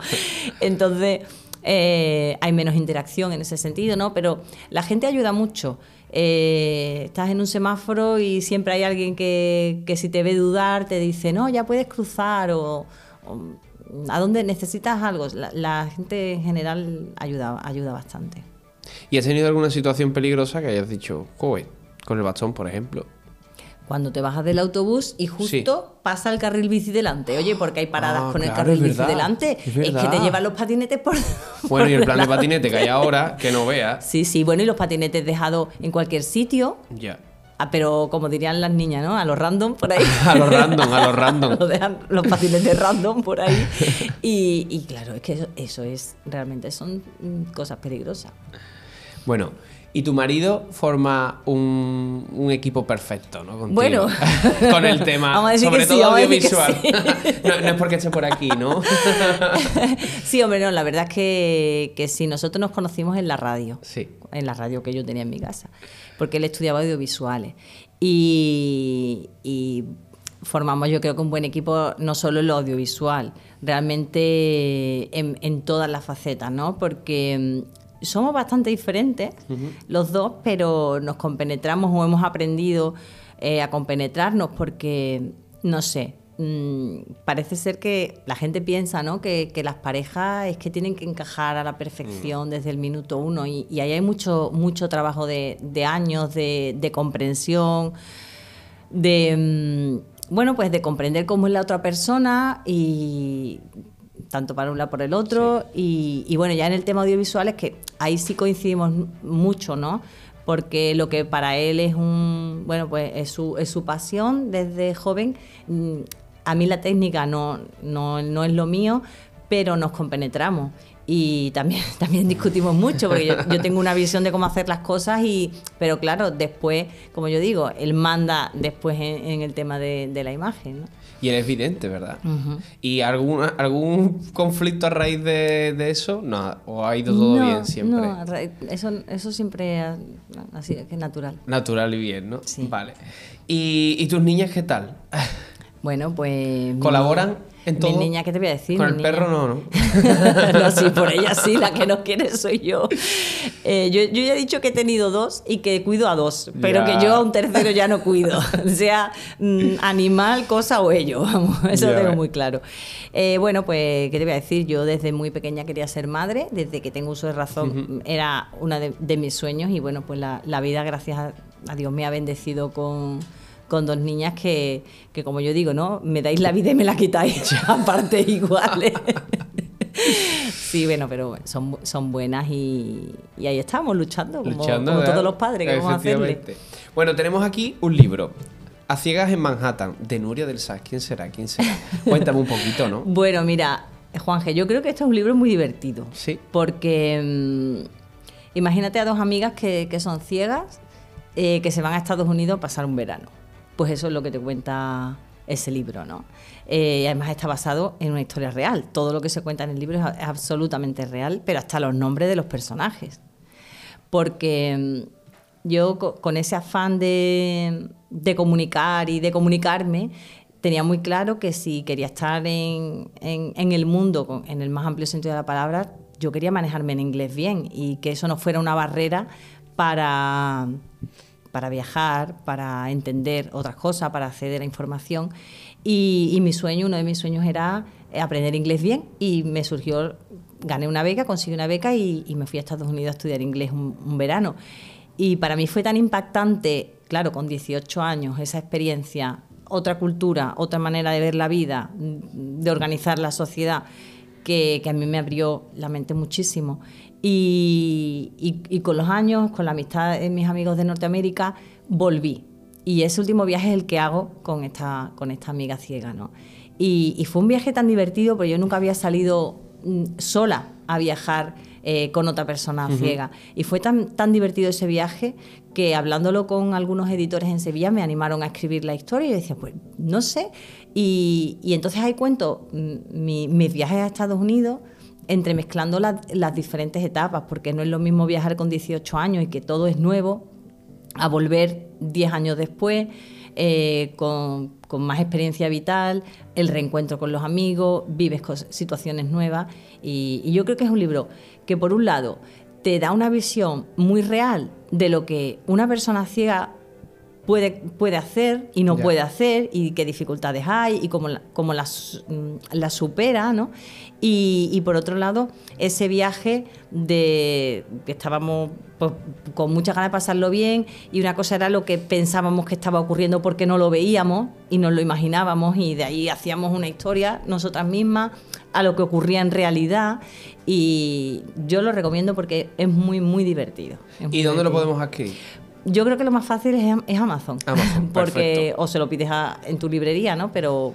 Entonces, eh, hay menos interacción en ese sentido, ¿no? Pero la gente ayuda mucho. Eh, estás en un semáforo y siempre hay alguien que, si te ve dudar te dice, no, ya puedes cruzar o, a dónde necesitas algo. La, gente en general ayuda, ayuda bastante. ¿Y has tenido alguna situación peligrosa que hayas dicho, joder, con el bastón, por ejemplo? Cuando te bajas del autobús y justo pasa el carril bici delante. Oye, porque hay paradas Ah, con el carril bici delante. es Es, que te llevan los patinetes por. Bueno, y el por plan de patinete que hay ahora, que no veas. Sí, sí, bueno, y los patinetes dejados en cualquier sitio. Ya. Ah, pero como dirían las niñas, ¿no? A los random por ahí. A los random, a los random. Lo dejan los patinetes random por ahí. Y, y claro, es que eso, eso es, realmente son mm, cosas peligrosas. Bueno, y tu marido forma un, un equipo perfecto, ¿no? Contigo. Bueno. Con el tema, Vamos a decir sobre que todo que audiovisual. sí. no, no es porque esté por aquí, ¿no? Sí, hombre, no, la verdad es que, que sí, nosotros nos conocimos en la radio. Sí. En la radio que yo tenía en mi casa. Porque él estudiaba audiovisuales. Y, y formamos, yo creo que un buen equipo, no solo en lo audiovisual, realmente en, en todas las facetas, ¿no? Porque somos bastante diferentes los dos, pero nos compenetramos o hemos aprendido eh, a compenetrarnos porque, no sé, mm, parece ser que la gente piensa ¿no? que, que las parejas es que tienen que encajar a la perfección desde el minuto uno y, y ahí hay mucho, mucho trabajo de, de años de, de comprensión, de, mm, bueno, pues de comprender cómo es la otra persona y tanto para un lado por el otro y, y bueno, ya en el tema audiovisual es que ahí sí coincidimos mucho, ¿no? Porque lo que para él es un, bueno, pues es su, es su pasión desde joven. mm, A mí la técnica no, no, no es lo mío, pero nos compenetramos. Y también, también discutimos mucho, porque yo, yo tengo una visión de cómo hacer las cosas, y, pero claro, después, como yo digo, él manda después en, en el tema de, de la imagen. ¿no? Y eres vidente, ¿verdad? ¿Y algún, algún conflicto a raíz de, de eso? No, ¿o ha ido todo No, bien siempre? No, eso, eso siempre ha- así que es natural. Natural y bien, ¿no? Sí. Vale. ¿Y, y tus niñas qué tal? Bueno, pues. ¿Colaboran en todo? Mi niña, ¿qué te voy a decir? Con el niña- perro no, ¿no? no, sí, por ella sí, la que no quiere soy yo. Eh, yo. Yo ya he dicho que he tenido dos y que cuido a dos, pero que yo a un tercero ya no cuido, sea mm, animal, cosa o ello, eso lo tengo muy claro. Eh, bueno, pues, ¿qué te voy a decir? Yo desde muy pequeña quería ser madre, desde que tengo uso de razón era uno de, de mis sueños y bueno, pues la, la vida, gracias a, a Dios, me ha bendecido con con dos niñas que, que, como yo digo, ¿no? Me dais la vida y me la quitáis a partes iguales. Sí, bueno, pero son, son buenas y, y ahí estamos luchando, como, Luchando, como ¿verdad? todos los padres que vamos a hacerle. Bueno, tenemos aquí un libro. A ciegas en Manhattan, de Nuria del Saz. ¿Quién será? ¿Quién será? Cuéntame un poquito, ¿no? Bueno, mira, Juanje, yo creo que este es un libro muy divertido. Sí. Porque mm, imagínate a dos amigas que, que son ciegas, eh, que se van a Estados Unidos a pasar un verano. Pues eso es lo que te cuenta ese libro, ¿no? Eh, además está basado en una historia real. Todo lo que se cuenta en el libro es, absolutamente real, pero hasta los nombres de los personajes. Porque mm, yo co- con ese afán de, comunicar y de comunicarme, tenía muy claro que si quería estar en, el mundo, en el más amplio sentido de la palabra, yo quería manejarme en inglés bien y que eso no fuera una barrera para, para viajar, para entender otras cosas, para acceder a información. Y, mi sueño, uno de mis sueños era aprender inglés bien y me surgió, gané una beca, conseguí una beca y, me fui a Estados Unidos a estudiar inglés un, verano. Y para mí fue tan impactante, claro, con 18 años, esa experiencia, otra cultura, otra manera de ver la vida, de organizar la sociedad, que, a mí me abrió la mente muchísimo. Y, y, con los años, con la amistad de mis amigos de Norteamérica, volví. Y ese último viaje es el que hago con esta, con esta amiga ciega. ¿no? Y, fue un viaje tan divertido porque yo nunca había salido mm, sola a viajar eh, con otra persona ciega. Y fue tan, tan divertido ese viaje que hablándolo con algunos editores en Sevilla me animaron a escribir la historia y yo decía, pues no sé. Y, entonces ahí cuento mm, mis viajes a Estados Unidos entremezclando las diferentes etapas, porque no es lo mismo viajar con 18 años y que todo es nuevo, a volver 10 años después. Eh, con, más experiencia vital, el reencuentro con los amigos, vives situaciones nuevas. Y, yo creo que es un libro que, por un lado, te da una visión muy real de lo que una persona ciega puede, puede hacer y no puede hacer y qué dificultades hay y cómo, cómo las, mm, las supera, ¿no? Y, por otro lado, ese viaje de que estábamos pues, con muchas ganas de pasarlo bien y una cosa era lo que pensábamos que estaba ocurriendo porque no lo veíamos y nos lo imaginábamos y de ahí hacíamos una historia nosotras mismas a lo que ocurría en realidad y yo lo recomiendo porque es muy muy divertido. ¿Y dónde lo podemos adquirir? Yo creo que lo más fácil es, Amazon. Amazon porque o se lo pides en tu librería, ¿no? Pero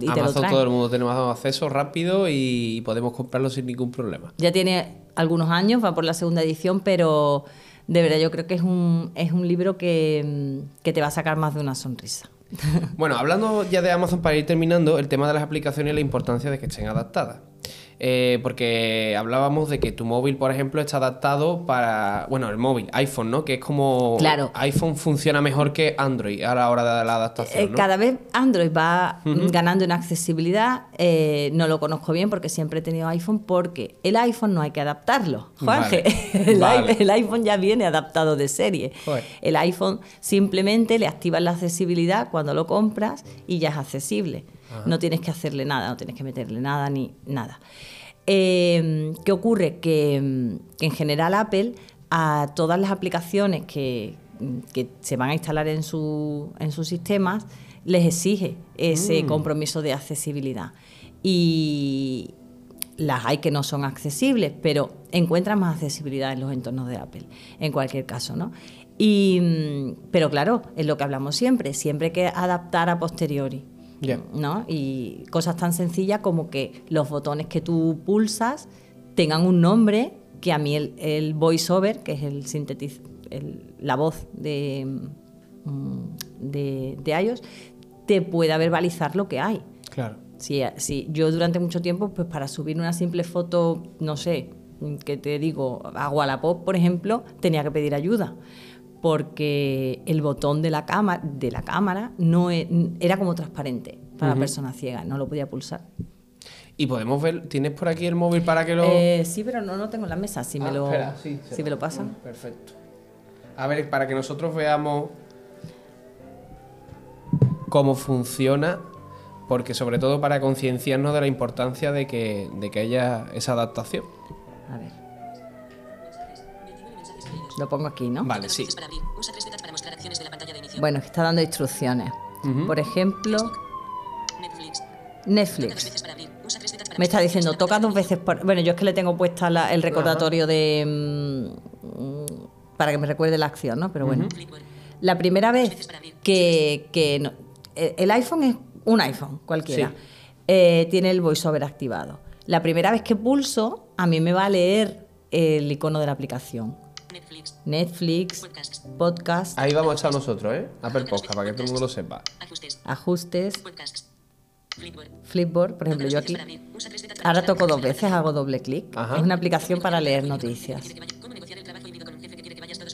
y Amazon todo el mundo tenemos acceso rápido y podemos comprarlo sin ningún problema. Ya tiene algunos años, va por la segunda edición, pero de verdad yo creo que es un, es un libro que, que te va a sacar más de una sonrisa. Bueno, hablando ya de Amazon para ir terminando, el tema de las aplicaciones y la importancia de que estén adaptadas. Eh, porque hablábamos de que tu móvil, por ejemplo, está adaptado para, bueno, el móvil, iPhone, ¿no? Que es como claro. iPhone funciona mejor que Android a la hora de la adaptación. Eh, cada vez Android va ganando en accesibilidad. Eh, no lo conozco bien porque siempre he tenido iPhone, porque el iPhone no hay que adaptarlo. Jorge, el, iPhone ya viene adaptado de serie. El iPhone simplemente le activas la accesibilidad cuando lo compras y ya es accesible. No tienes que hacerle nada, no tienes que meterle nada ni nada. Em, ¿Qué ocurre? Que, en general Apple a todas las aplicaciones que, se van a instalar en, su, en sus sistemas les exige ese mm. compromiso de accesibilidad. Y las hay que no son accesibles, pero encuentran más accesibilidad en los entornos de Apple, en cualquier caso, ¿no? Y, pero claro, es lo que hablamos siempre, siempre hay que adaptar a posteriori. ¿No? Y cosas tan sencillas como que los botones que tú pulsas tengan un nombre que a mí el, el voiceover, que es el sintetiz, la voz de, mm, de, de iOS, te pueda verbalizar lo que hay. Claro. Si, si yo durante mucho tiempo, pues para subir una simple foto, no sé, que te digo, a Wallapop, por ejemplo, tenía que pedir ayuda porque el botón de la cámara, de la cámara no e, era como transparente para la persona ciega, no lo podía pulsar. Y podemos ver, ¿tienes por aquí el móvil para que lo...? Eh, sí, pero no lo tengo en la mesa, si me ah, lo, si me lo pasan. Perfecto. A ver, para que nosotros veamos cómo funciona, porque sobre todo para concienciarnos de la importancia de que, de que haya esa adaptación. A ver. Lo pongo aquí, ¿no? Vale, sí. Bueno, está dando instrucciones. Por ejemplo, Netflix. Me está diciendo, toca dos veces por... Bueno, yo es que le tengo puesta el recordatorio de... Mm, para que me recuerde la acción, ¿no? Pero bueno. La primera vez que, e, el iPhone es un iPhone, cualquiera. Eh, tiene el voiceover activado. La primera vez que pulso, a mí me va a leer el icono de la aplicación. Netflix, podcast. Ahí vamos a echar nosotros, ¿eh? Apple Podcast, para que todo el mundo lo sepa. Ajustes. Flipboard, por ejemplo, yo aquí. Ahora toco dos veces, hago doble clic. Es una aplicación para leer noticias.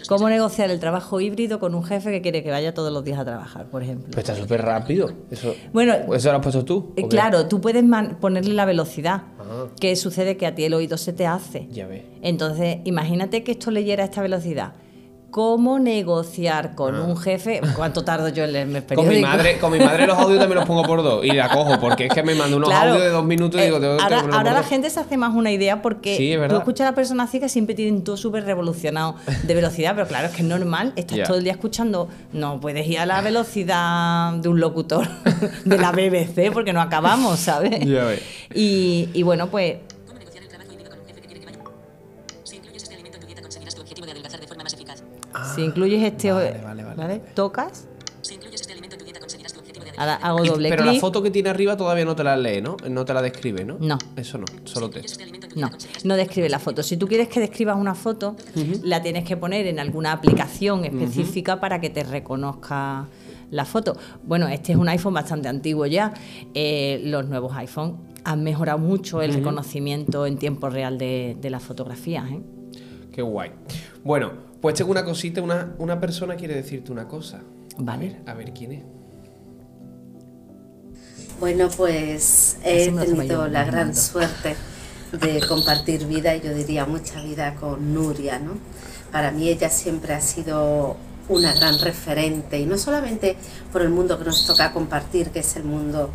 ¿Cómo negociar el trabajo híbrido con un jefe que quiere que vaya todos los días a trabajar, por ejemplo? Pues está súper rápido. Eso, bueno, ¿Eso lo has puesto tú? Eh, claro, tú puedes ponerle la velocidad. Ah. ¿Qué sucede? Que a ti el oído se te hace. Ya ves. Entonces, imagínate que esto leyera a esta velocidad. Cómo negociar con Ah. un jefe. ¿Cuánto tardo yo en leerme el Con mi, madre, con mi madre los audios también los pongo por dos y la cojo porque es que me manda unos Claro. audios de dos minutos y digo, Eh, tengo que ahora ponerlo ahora la gente se hace más una idea porque Sí, tú escuchas a la persona así que siempre tienen todo súper revolucionado de velocidad, pero claro, es que es normal, estás todo el día escuchando, no puedes ir a la velocidad de un locutor de la BBC porque no acabamos, ¿sabes? Y bueno, pues si incluyes este, vale, vale, vale. tocas, Si incluyes este alimento en tu dieta, conseguirás tu objetivo de ahora hago Y- doble pero la foto que tiene arriba todavía no te la lee, ¿no? No te la describe, ¿no? No. Eso no, solo te. Este No, no describe la foto. Si tú quieres que describas una foto, la tienes que poner en alguna aplicación específica para que te reconozca la foto. Bueno, este es un iPhone bastante antiguo ya. Eh, los nuevos iPhone han mejorado mucho el reconocimiento en tiempo real de, de las fotografías. ¿eh? Qué guay. Bueno, pues tengo una cosita, una, una persona quiere decirte una cosa. Vale. A ver quién es. Bueno, pues he tenido la gran suerte de compartir vida, y yo diría mucha vida con Nuria, ¿no? Para mí ella siempre ha sido una gran referente, y no solamente por el mundo que nos toca compartir, que es el mundo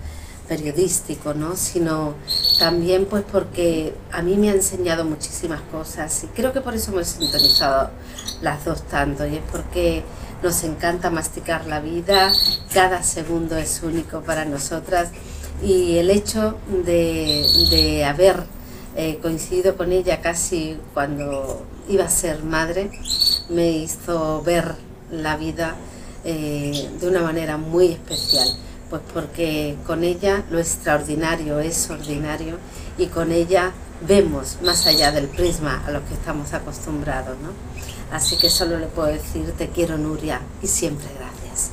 periodístico, ¿no? Sino también pues porque a mí me ha enseñado muchísimas cosas y creo que por eso hemos sintonizado las dos tanto y es porque nos encanta masticar la vida, cada segundo es único para nosotras y el hecho de, haber eh, coincidido con ella casi cuando iba a ser madre me hizo ver la vida eh, de una manera muy especial, pues porque con ella lo extraordinario es ordinario y con ella vemos más allá del prisma a lo que estamos acostumbrados, ¿no? Así que solo le puedo decir te quiero Nuria y siempre gracias.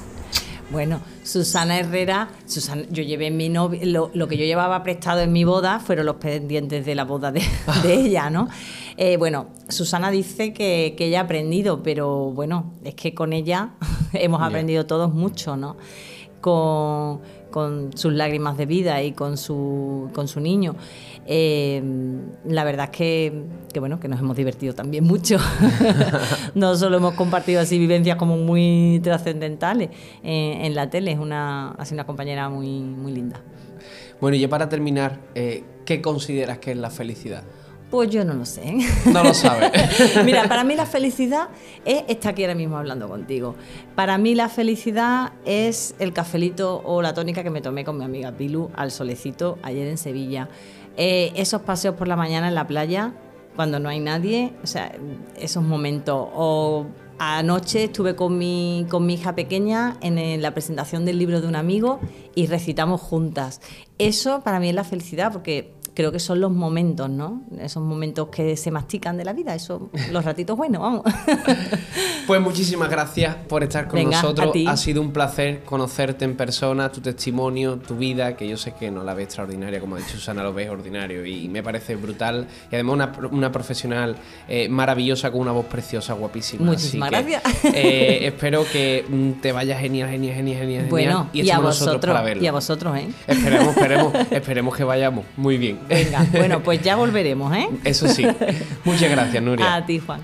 Bueno, Susana Herrera, Susana, yo llevé mi novia, lo, lo que yo llevaba prestado en mi boda fueron los pendientes de la boda de, de ella, ¿no? Eh, bueno, Susana dice que, que ella ha aprendido, pero bueno, es que con ella hemos aprendido todos mucho, ¿no? Con, con sus lágrimas de vida y con su, con su niño. Eh, la verdad es que, que, bueno, que nos hemos divertido también mucho. no solo hemos compartido así vivencias como muy trascendentales eh, en la tele, es una, ha sido una compañera muy, muy linda. Bueno, y ya para terminar, eh, ¿qué consideras que es la felicidad? Pues yo no lo sé. No lo sabes. Mira, para mí la felicidad es estar aquí ahora mismo hablando contigo. Para mí la felicidad es el cafelito o la tónica que me tomé con mi amiga Pilu al solecito ayer en Sevilla. Eh, esos paseos por la mañana en la playa, cuando no hay nadie, o sea, esos momentos. O anoche estuve con mi, con mi hija pequeña en la presentación del libro de un amigo y recitamos juntas. Eso para mí es la felicidad, porque creo que son los momentos, ¿no? Esos momentos que se mastican de la vida, esos, los ratitos buenos, vamos. Pues muchísimas gracias por estar con Venga, nosotros. Ha sido un placer conocerte en persona, tu testimonio, tu vida, que yo sé que no la ves extraordinaria, como ha dicho Susana, lo ves ordinario y me parece brutal. Y además una, una profesional eh, maravillosa con una voz preciosa, guapísima. Muchísimas Así que, gracias. eh, espero que mm, te vaya genial, genial, genial, genial. bueno, genial, y, a vosotros, para verlo. y a vosotros, ¿eh? Esperemos, esperemos, esperemos que vayamos. Muy bien. Venga, bueno, pues ya volveremos, ¿eh? Eso sí. Muchas gracias, Nuria. A ti, Juan.